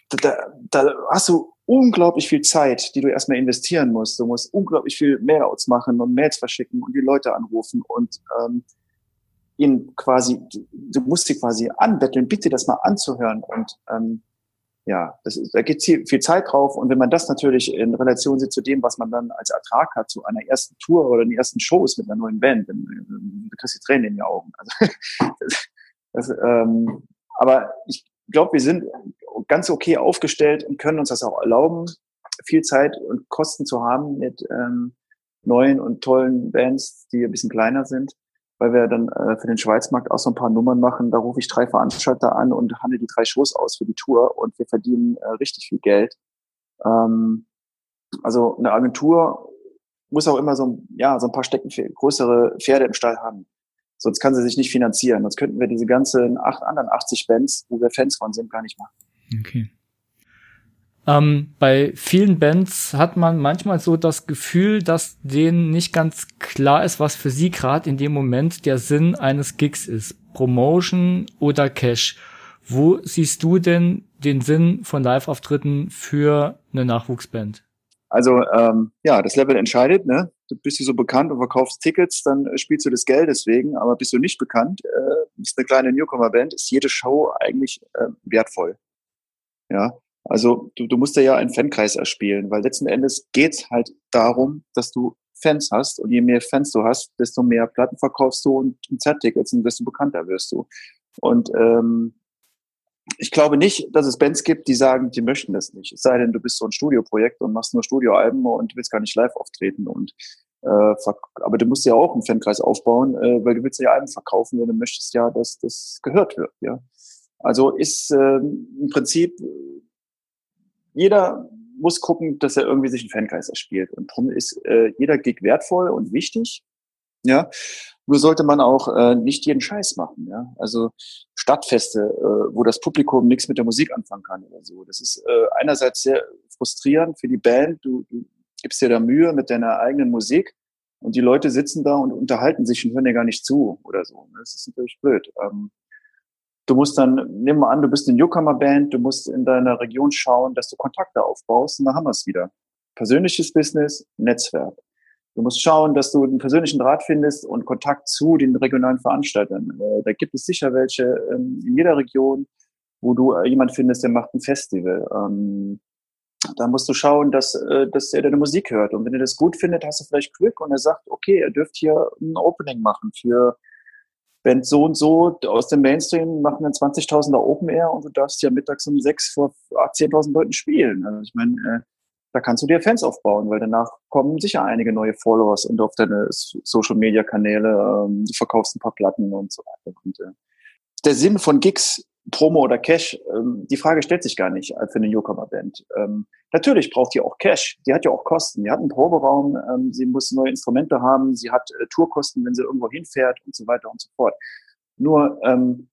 da, da hast du unglaublich viel Zeit, die du erstmal investieren musst. Du musst unglaublich viel Mailouts machen und Mails verschicken und die Leute anrufen und ähm, ihnen quasi, du musst sie quasi anbetteln, bitte das mal anzuhören und ähm, ja, das ist, da geht viel, viel Zeit drauf. Und wenn man das natürlich in Relation sieht zu dem, was man dann als Ertrag hat, zu einer ersten Tour oder den ersten Shows mit einer neuen Band, dann, dann kriegst du Tränen in die Augen. Also, das, das, ähm, aber ich glaube, wir sind ganz okay aufgestellt und können uns das auch erlauben, viel Zeit und Kosten zu haben mit ähm, neuen und tollen Bands, die ein bisschen kleiner sind weil wir dann äh, für den Schweizmarkt auch so ein paar Nummern machen. Da rufe ich drei Veranstalter an und handle die drei Shows aus für die Tour und wir verdienen äh, richtig viel Geld. Ähm, also eine Agentur muss auch immer so, ja, so ein paar Stecken größere Pferde im Stall haben. Sonst kann sie sich nicht finanzieren. Sonst könnten wir diese ganzen acht anderen 80 Bands, wo wir Fans von sind, gar nicht machen. Okay. Ähm, bei vielen Bands hat man manchmal so das Gefühl, dass denen nicht ganz klar ist, was für sie gerade in dem Moment der Sinn eines Gigs ist. Promotion oder Cash. Wo siehst du denn den Sinn von Live-Auftritten für eine Nachwuchsband? Also ähm, ja, das Level entscheidet. Ne? Bist du so bekannt und verkaufst Tickets, dann äh, spielst du das Geld deswegen. Aber bist du nicht bekannt, äh, bist eine kleine Newcomer-Band, ist jede Show eigentlich äh, wertvoll. Ja, also du, du musst ja einen Fankreis erspielen, weil letzten Endes geht's halt darum, dass du Fans hast und je mehr Fans du hast, desto mehr Platten verkaufst du und Konzerttickets und desto bekannter wirst du. Und ähm, ich glaube nicht, dass es Bands gibt, die sagen, die möchten das nicht. Es sei denn, du bist so ein Studioprojekt und machst nur Studioalben und willst gar nicht live auftreten. Und äh, aber du musst ja auch einen Fankreis aufbauen, äh, weil du willst ja Alben verkaufen und du möchtest ja, dass das gehört wird. Ja. Also ist äh, im Prinzip jeder muss gucken, dass er irgendwie sich einen Fankreis erspielt. Und darum ist äh, jeder Gig wertvoll und wichtig. Ja, nur sollte man auch äh, nicht jeden Scheiß machen. Ja, also Stadtfeste, äh, wo das Publikum nichts mit der Musik anfangen kann oder so. Das ist äh, einerseits sehr frustrierend für die Band. Du, du gibst dir da Mühe mit deiner eigenen Musik und die Leute sitzen da und unterhalten sich und hören dir gar nicht zu oder so. Das ist natürlich blöd. Ähm, du musst dann, nimm mal an, du bist eine Newcomer-Band, du musst in deiner Region schauen, dass du Kontakte aufbaust und dann haben wir es wieder. Persönliches Business, Netzwerk. Du musst schauen, dass du einen persönlichen Draht findest und Kontakt zu den regionalen Veranstaltern. Äh, da gibt es sicher welche ähm, in jeder Region, wo du äh, jemand findest, der macht ein Festival. Ähm, da musst du schauen, dass, äh, dass er deine Musik hört. Und wenn er das gut findet, hast du vielleicht Glück und er sagt, okay, er dürft hier ein Opening machen für Band so und so aus dem Mainstream machen dann 20.000er Open Air und du darfst ja mittags um sechs vor 10.000 Leuten spielen. Also ich meine, da kannst du dir Fans aufbauen, weil danach kommen sicher einige neue Followers und auf deine Social Media Kanäle, ähm, du verkaufst ein paar Platten und so weiter. Und, äh, der Sinn von Gigs, Promo oder Cash, ähm, die Frage stellt sich gar nicht für eine Newcomer-Band. Ähm, natürlich braucht die auch Cash. Die hat ja auch Kosten. Die hat einen Proberaum, ähm, sie muss neue Instrumente haben, sie hat äh, Tourkosten, wenn sie irgendwo hinfährt und so weiter und so fort. Nur ähm,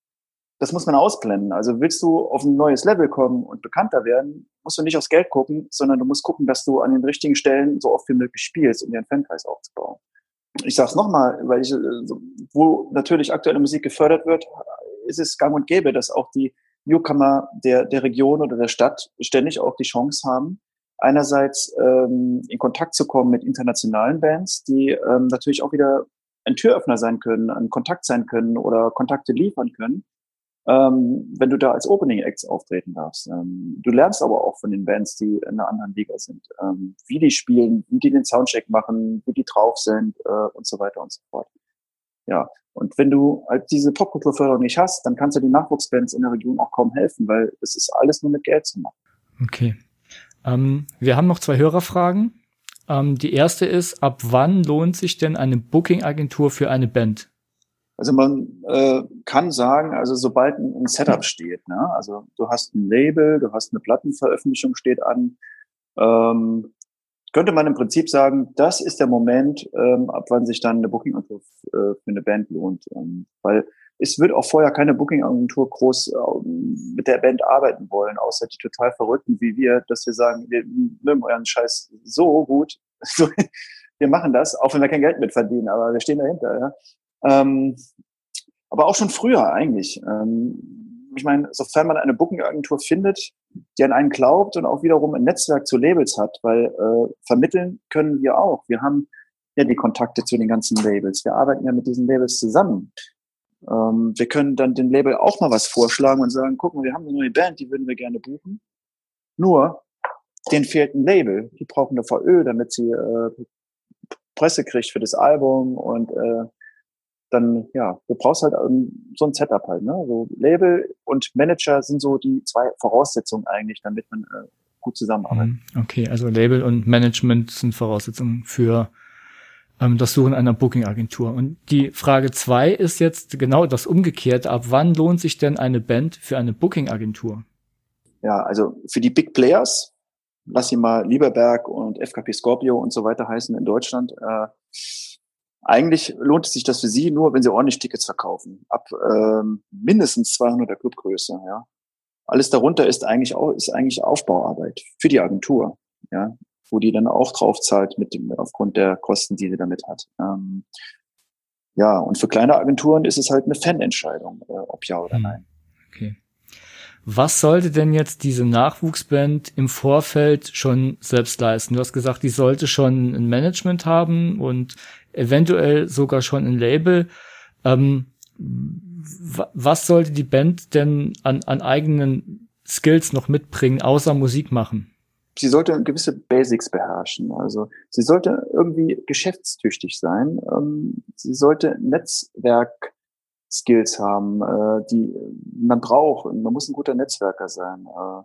das muss man ausblenden. Also willst du auf ein neues Level kommen und bekannter werden, musst du nicht aufs Geld gucken, sondern du musst gucken, dass du an den richtigen Stellen so oft wie möglich spielst, um dir einen Fankreis aufzubauen. Ich sage es nochmal, weil ich, äh, wo natürlich aktuelle Musik gefördert wird, ist es gang und gäbe, dass auch die Newcomer der, der Region oder der Stadt ständig auch die Chance haben, einerseits ähm, in Kontakt zu kommen mit internationalen Bands, die ähm, natürlich auch wieder ein Türöffner sein können, ein Kontakt sein können oder Kontakte liefern können, ähm, wenn du da als Opening Acts auftreten darfst. Ähm, du lernst aber auch von den Bands, die in einer anderen Liga sind, ähm, wie die spielen, wie die den Soundcheck machen, wie die drauf sind äh, und so weiter und so fort. Ja, und wenn du halt diese Popkulturförderung nicht hast, dann kannst du den Nachwuchsbands in der Region auch kaum helfen, weil es ist alles nur mit Geld zu machen. Okay. Ähm, wir haben noch zwei Hörerfragen. Ähm, die erste ist, ab wann lohnt sich denn eine Booking-Agentur für eine Band? Also man äh, kann sagen, also sobald ein, Setup steht, ne? also du hast ein Label, du hast eine Plattenveröffentlichung steht an, ähm, könnte man im Prinzip sagen, das ist der Moment, ähm, ab wann sich dann eine Booking-Agentur äh, für eine Band lohnt. Ähm, weil es wird auch vorher keine Booking-Agentur groß äh, mit der Band arbeiten wollen, außer die total Verrückten wie wir, dass wir sagen, wir mögen euren Scheiß so gut, wir machen das, auch wenn wir kein Geld mit verdienen, aber wir stehen dahinter. Ja? Ähm, aber auch schon früher eigentlich. Ähm, ich meine, sofern man eine Booking-Agentur findet, die an einen glaubt und auch wiederum ein Netzwerk zu Labels hat, weil äh, vermitteln können wir auch. Wir haben ja die Kontakte zu den ganzen Labels. Wir arbeiten ja mit diesen Labels zusammen. Ähm, wir können dann den Label auch mal was vorschlagen und sagen, guck mal, wir haben eine neue Band, die würden wir gerne buchen. Nur, denen fehlt ein Label. Die brauchen eine VÖ, damit sie äh, Presse kriegt für das Album und äh, dann, ja, du brauchst halt ähm, so ein Setup halt, ne? So Label und Manager sind so die zwei Voraussetzungen eigentlich, damit man äh, gut zusammenarbeitet. Mhm. Okay, also Label und Management sind Voraussetzungen für ähm, das Suchen einer Booking-Agentur. Und die Frage zwei ist jetzt genau das Umgekehrte. Ab wann lohnt sich denn eine Band für eine Booking-Agentur? Ja, also für die Big Players, lass sie mal Lieberberg und FKP Scorpio und so weiter heißen in Deutschland, äh, eigentlich lohnt es sich das für Sie nur, wenn Sie ordentlich Tickets verkaufen. Ab ähm, mindestens 200er Clubgröße. Ja. Alles darunter ist eigentlich auch ist eigentlich Aufbauarbeit für die Agentur, ja, wo die dann auch drauf zahlt mit dem aufgrund der Kosten, die sie damit hat. Ähm, ja, und für kleine Agenturen ist es halt eine Fanentscheidung, äh, ob ja oder hm. nein. Was sollte denn jetzt diese Nachwuchsband im Vorfeld schon selbst leisten? Du hast gesagt, die sollte schon ein Management haben und eventuell sogar schon ein Label. Ähm, was sollte die Band denn an, an eigenen Skills noch mitbringen, außer Musik machen? Sie sollte gewisse Basics beherrschen. Also sie sollte irgendwie geschäftstüchtig sein. Ähm, sie sollte Netzwerk-Skills haben, äh, die man braucht. Man muss ein guter Netzwerker sein. Äh,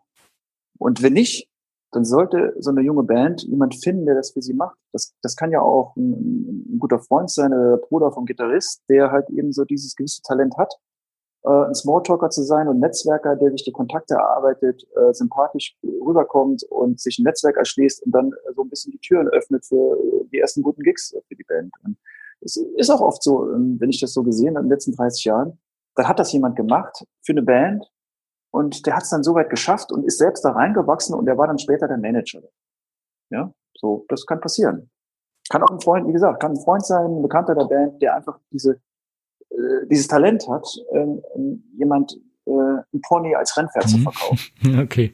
und wenn nicht, dann sollte so eine junge Band jemand finden, der das für sie macht. Das, das kann ja auch ein, ein guter Freund sein, der Bruder vom Gitarrist, der halt eben so dieses gewisse Talent hat. äh, ein Smalltalker zu sein und Netzwerker, der sich die Kontakte erarbeitet, äh, sympathisch rüberkommt und sich ein Netzwerk erschließt und dann so ein bisschen die Türen öffnet für die ersten guten Gigs für die Band. Und es ist auch oft so, ähm, wenn ich das so gesehen habe in den letzten 30 Jahren, dann hat das jemand gemacht für eine Band und der hat es dann so weit geschafft und ist selbst da reingewachsen und der war dann später der Manager. Ja, so, das kann passieren. Kann auch ein Freund, wie gesagt, kann ein Freund sein, ein Bekannter der Band, der einfach diese, äh, dieses Talent hat, ähm, jemand äh, ein Pony als Rennpferd mhm. zu verkaufen. Okay.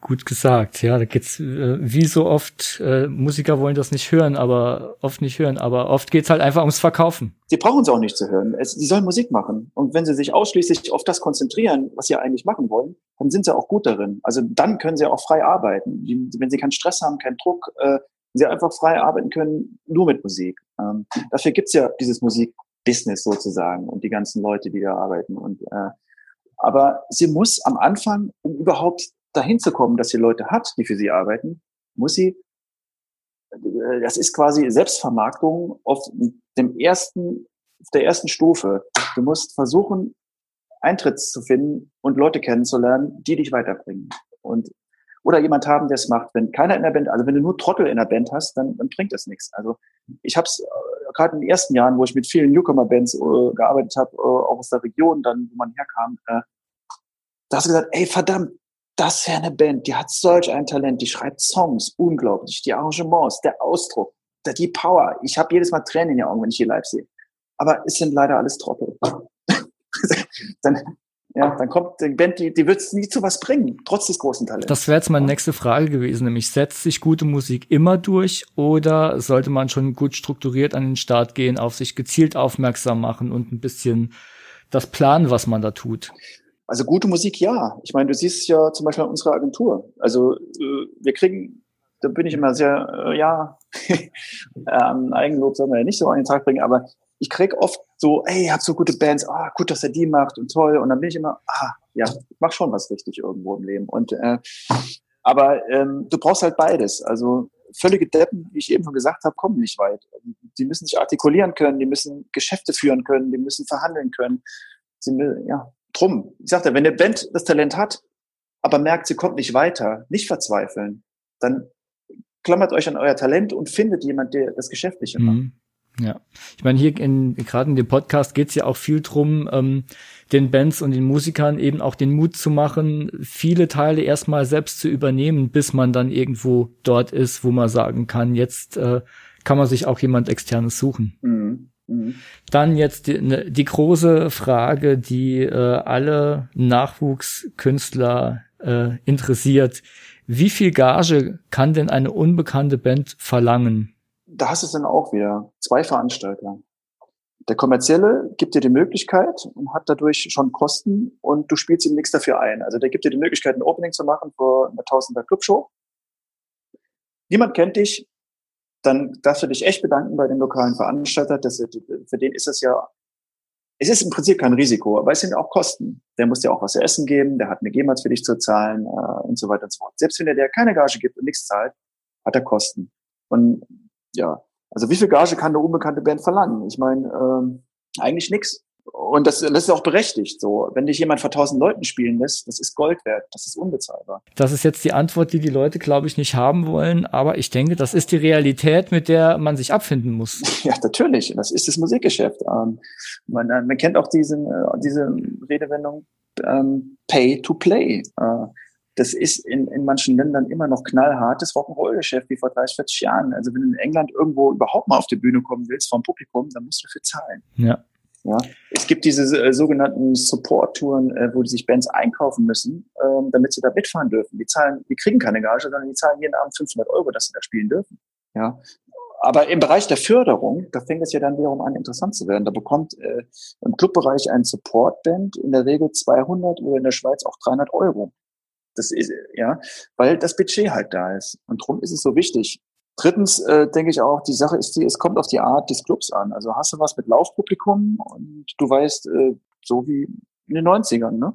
Gut gesagt, ja, da geht's äh, wie so oft, äh, Musiker wollen das nicht hören, aber oft nicht hören, aber oft geht's halt einfach ums Verkaufen. Sie brauchen es auch nicht zu hören. Es, sie sollen Musik machen. Und wenn sie sich ausschließlich auf das konzentrieren, was sie eigentlich machen wollen, dann sind sie auch gut darin. Also dann können sie auch frei arbeiten. Wenn sie keinen Stress haben, keinen Druck, äh, sie einfach frei arbeiten können, nur mit Musik. Ähm, dafür gibt's ja dieses Musikbusiness sozusagen und die ganzen Leute, die da arbeiten. Und äh, aber sie muss am Anfang, um überhaupt dahin zu kommen, dass sie Leute hat, die für sie arbeiten, muss sie, äh, das ist quasi Selbstvermarktung auf dem ersten, auf der ersten Stufe. Du musst versuchen, Eintritt zu finden und Leute kennenzulernen, die dich weiterbringen. Und oder jemand haben, der es macht. Wenn keiner in der Band, also wenn du nur Trottel in der Band hast, dann, dann bringt das nichts. Also ich habe es äh, gerade in den ersten Jahren, wo ich mit vielen Newcomer-Bands äh, gearbeitet habe, äh, auch aus der Region, dann wo man herkam, äh, da hast du gesagt, ey verdammt, das wäre eine Band, die hat solch ein Talent, die schreibt Songs, unglaublich, die Arrangements, der Ausdruck, die Power. Ich habe jedes Mal Tränen in den Augen, wenn ich die live sehe. Aber es sind leider alles Trottel. dann, ja, dann kommt die Band, die, die wird es nie zu was bringen, trotz des großen Talents. Das wäre jetzt meine nächste Frage gewesen, nämlich setzt sich gute Musik immer durch oder sollte man schon gut strukturiert an den Start gehen, auf sich gezielt aufmerksam machen und ein bisschen das planen, was man da tut? Also gute Musik, ja. Ich meine, du siehst ja zum Beispiel an unserer Agentur. Also äh, wir kriegen, da bin ich immer sehr, äh, ja, ähm, Eigenlob soll man ja nicht so an den Tag bringen, aber ich krieg oft so, ey, ihr habt so gute Bands, ah, gut, dass er die macht und toll. Und dann bin ich immer, ah, ja, ich mach schon was richtig irgendwo im Leben. Und äh, aber ähm, du brauchst halt beides. Also völlige Deppen, wie ich eben schon gesagt habe, kommen nicht weit. Die müssen sich artikulieren können, die müssen Geschäfte führen können, die müssen verhandeln können. Sie, ja, drum. Ich sagte, wenn eine Band das Talent hat, aber merkt, sie kommt nicht weiter, nicht verzweifeln, dann klammert euch an euer Talent und findet jemand, der das Geschäftliche macht. Mhm. Ja, ich meine, hier in, gerade in dem Podcast geht's ja auch viel drum, ähm, den Bands und den Musikern eben auch den Mut zu machen, viele Teile erstmal selbst zu übernehmen, bis man dann irgendwo dort ist, wo man sagen kann, jetzt äh, kann man sich auch jemand externes suchen. Mhm. Mhm. Dann jetzt die, ne, die, große Frage, die äh, alle Nachwuchskünstler äh, interessiert. Wie viel Gage kann denn eine unbekannte Band verlangen? Da hast du dann auch wieder zwei Veranstalter. Der kommerzielle gibt dir die Möglichkeit und hat dadurch schon Kosten und du spielst ihm nichts dafür ein. Also der gibt dir die Möglichkeit, ein Opening zu machen für eine Tausender Clubshow. Niemand kennt dich, dann darfst du dich echt bedanken bei dem lokalen Veranstalter. Dass, für den ist es ja, es ist im Prinzip kein Risiko, aber es sind auch Kosten. Der muss dir auch was zu essen geben, der hat eine GEMAT für dich zu zahlen äh, und so weiter und so fort. Selbst wenn er dir keine Gage gibt und nichts zahlt, hat er Kosten. Und ja, also wie viel Gage kann eine unbekannte Band verlangen? Ich meine, ähm, eigentlich nichts. Und das, das ist auch berechtigt so. Wenn dich jemand vor tausend Leuten spielen lässt, das ist Gold wert, das ist unbezahlbar. Das ist jetzt die Antwort, die die Leute, glaube ich, nicht haben wollen. Aber ich denke, das ist die Realität, mit der man sich abfinden muss. Ja, natürlich. Das ist das Musikgeschäft. Ähm, man, äh, man kennt auch diesen, äh, diese Redewendung ähm, Pay to Play. Äh, das ist in, in manchen Ländern immer noch knallhartes Rock'n'Roll-Geschäft wie vor 30, 40 Jahren. Also wenn du in England irgendwo überhaupt mal auf die Bühne kommen willst vom Publikum, dann musst du dafür zahlen. Ja. Ja, es gibt diese äh, sogenannten Support-Touren, äh, wo die sich Bands einkaufen müssen, ähm, damit sie da mitfahren dürfen. Die zahlen, die kriegen keine Gage, sondern die zahlen jeden Abend 500 Euro, dass sie da spielen dürfen. Ja, aber im Bereich der Förderung, da fängt es ja dann wiederum an, interessant zu werden. Da bekommt äh, im Clubbereich ein Support-Band in der Regel 200 oder in der Schweiz auch 300 Euro. Das ist, ja, weil das Budget halt da ist. Und darum ist es so wichtig, Drittens äh, denke ich auch, die Sache ist die, es kommt auf die Art des Clubs an. Also hast du was mit Laufpublikum und du weißt, äh, so wie in den 90ern, ne?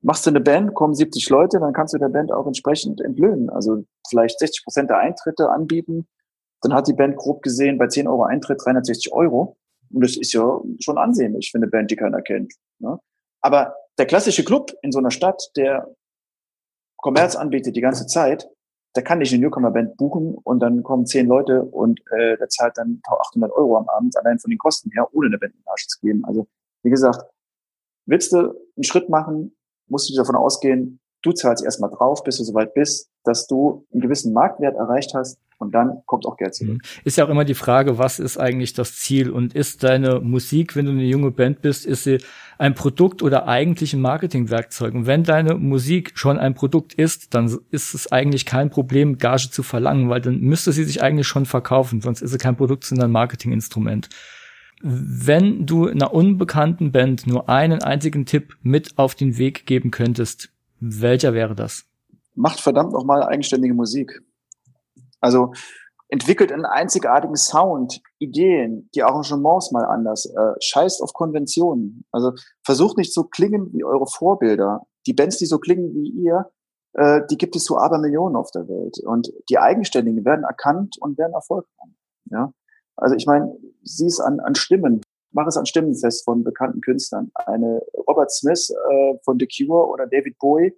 Machst du eine Band, kommen 70 Leute, dann kannst du der Band auch entsprechend entlöhnen. Also vielleicht 60 Prozent der Eintritte anbieten. Dann hat die Band grob gesehen bei 10 Euro Eintritt 360 Euro. Und das ist ja schon ansehnlich für eine Band, die keiner kennt. Ne? Aber der klassische Club in so einer Stadt, der Kommerz anbietet die ganze Zeit, der kann nicht eine Newcomer-Band buchen und dann kommen zehn Leute und äh, der zahlt dann 800 Euro am Abend allein von den Kosten her, ohne eine Band in Arsch zu geben. Also wie gesagt, willst du einen Schritt machen, musst du davon ausgehen, du zahlst erstmal drauf, bis du soweit bist, dass du einen gewissen Marktwert erreicht hast und dann kommt auch Geld zurück. Mhm. Ist ja auch immer die Frage, was ist eigentlich das Ziel und ist deine Musik, wenn du eine junge Band bist, ist sie ein Produkt oder eigentlich ein Marketingwerkzeug? Und wenn deine Musik schon ein Produkt ist, dann ist es eigentlich kein Problem, Gage zu verlangen, weil dann müsste sie sich eigentlich schon verkaufen, sonst ist sie kein Produkt, sondern ein Marketinginstrument. Wenn du einer unbekannten Band nur einen einzigen Tipp mit auf den Weg geben könntest, welcher wäre das? Macht verdammt nochmal eigenständige Musik. Also entwickelt einen einzigartigen Sound, Ideen, die Arrangements mal anders, äh, scheißt auf Konventionen. Also versucht nicht so klingen wie eure Vorbilder. Die Bands, die so klingen wie ihr, äh, die gibt es so aber Millionen auf der Welt. Und die Eigenständigen werden erkannt und werden Erfolg haben. Ja? Also ich meine, sieh es an, an Stimmen. Mach es an Stimmen fest von bekannten Künstlern. Eine Robert Smith äh, von The Cure oder David Bowie,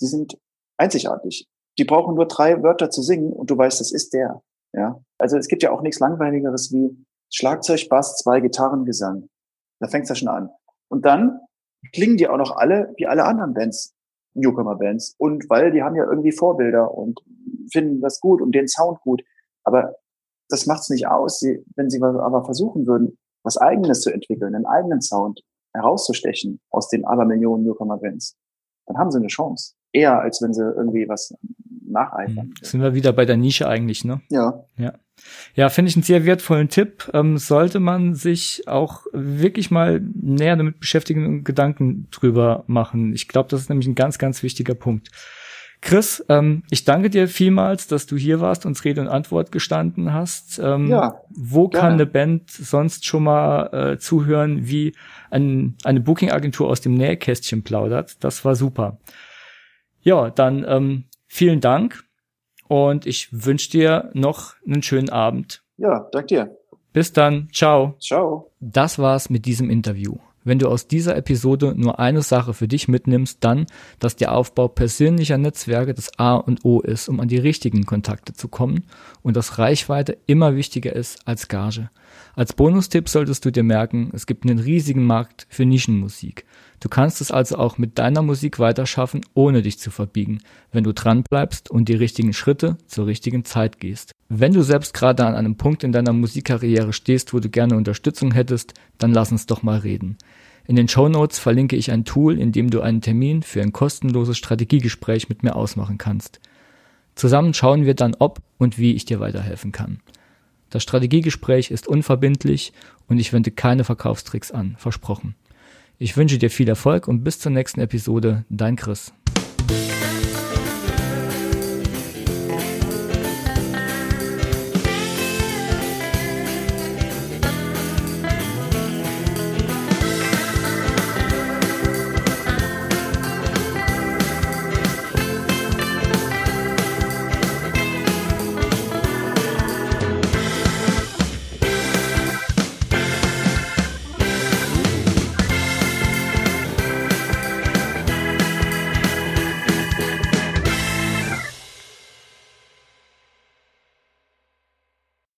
die sind einzigartig. Die brauchen nur drei Wörter zu singen und du weißt, das ist der. Ja. Also es gibt ja auch nichts langweiligeres wie Schlagzeug, Bass, zwei Gitarren, Gesang. Da fängt's ja schon an. Und dann klingen die auch noch alle wie alle anderen Bands, Newcomer-Bands. Und weil die haben ja irgendwie Vorbilder und finden das gut und den Sound gut. Aber das macht's nicht aus. Sie, wenn sie aber versuchen würden, was Eigenes zu entwickeln, einen eigenen Sound herauszustechen aus den Abermillionen Newcomer-Bands, dann haben sie eine Chance. Eher, als wenn sie irgendwie was nacheifern. Mhm. Sind wir wieder bei der Nische eigentlich, ne? Ja. Ja. Ja, finde ich einen sehr wertvollen Tipp. Ähm, sollte man sich auch wirklich mal näher damit beschäftigen und Gedanken drüber machen. Ich glaube, das ist nämlich ein ganz, ganz wichtiger Punkt. Chris, ähm, ich danke dir vielmals, dass du hier warst, uns Rede und Antwort gestanden hast. Ähm, ja, wo gerne. kann eine Band sonst schon mal äh, zuhören, wie ein, eine Booking-Agentur aus dem Nähkästchen plaudert? Das war super. Ja, dann ähm, vielen Dank und ich wünsche dir noch einen schönen Abend. Ja, danke dir. Bis dann. Ciao. Ciao. Das war's mit diesem Interview. Wenn du aus dieser Episode nur eine Sache für dich mitnimmst, dann, dass der Aufbau persönlicher Netzwerke das A und O ist, um an die richtigen Kontakte zu kommen und dass Reichweite immer wichtiger ist als Gage. Als Bonustipp solltest du dir merken, es gibt einen riesigen Markt für Nischenmusik. Du kannst es also auch mit deiner Musik weiterschaffen, ohne dich zu verbiegen, wenn du dran bleibst und die richtigen Schritte zur richtigen Zeit gehst. Wenn du selbst gerade an einem Punkt in deiner Musikkarriere stehst, wo du gerne Unterstützung hättest, dann lass uns doch mal reden. In den Show Notes verlinke ich ein Tool, in dem du einen Termin für ein kostenloses Strategiegespräch mit mir ausmachen kannst. Zusammen schauen wir dann, ob und wie ich dir weiterhelfen kann. Das Strategiegespräch ist unverbindlich und ich wende keine Verkaufstricks an, versprochen. Ich wünsche dir viel Erfolg und bis zur nächsten Episode, dein Chris.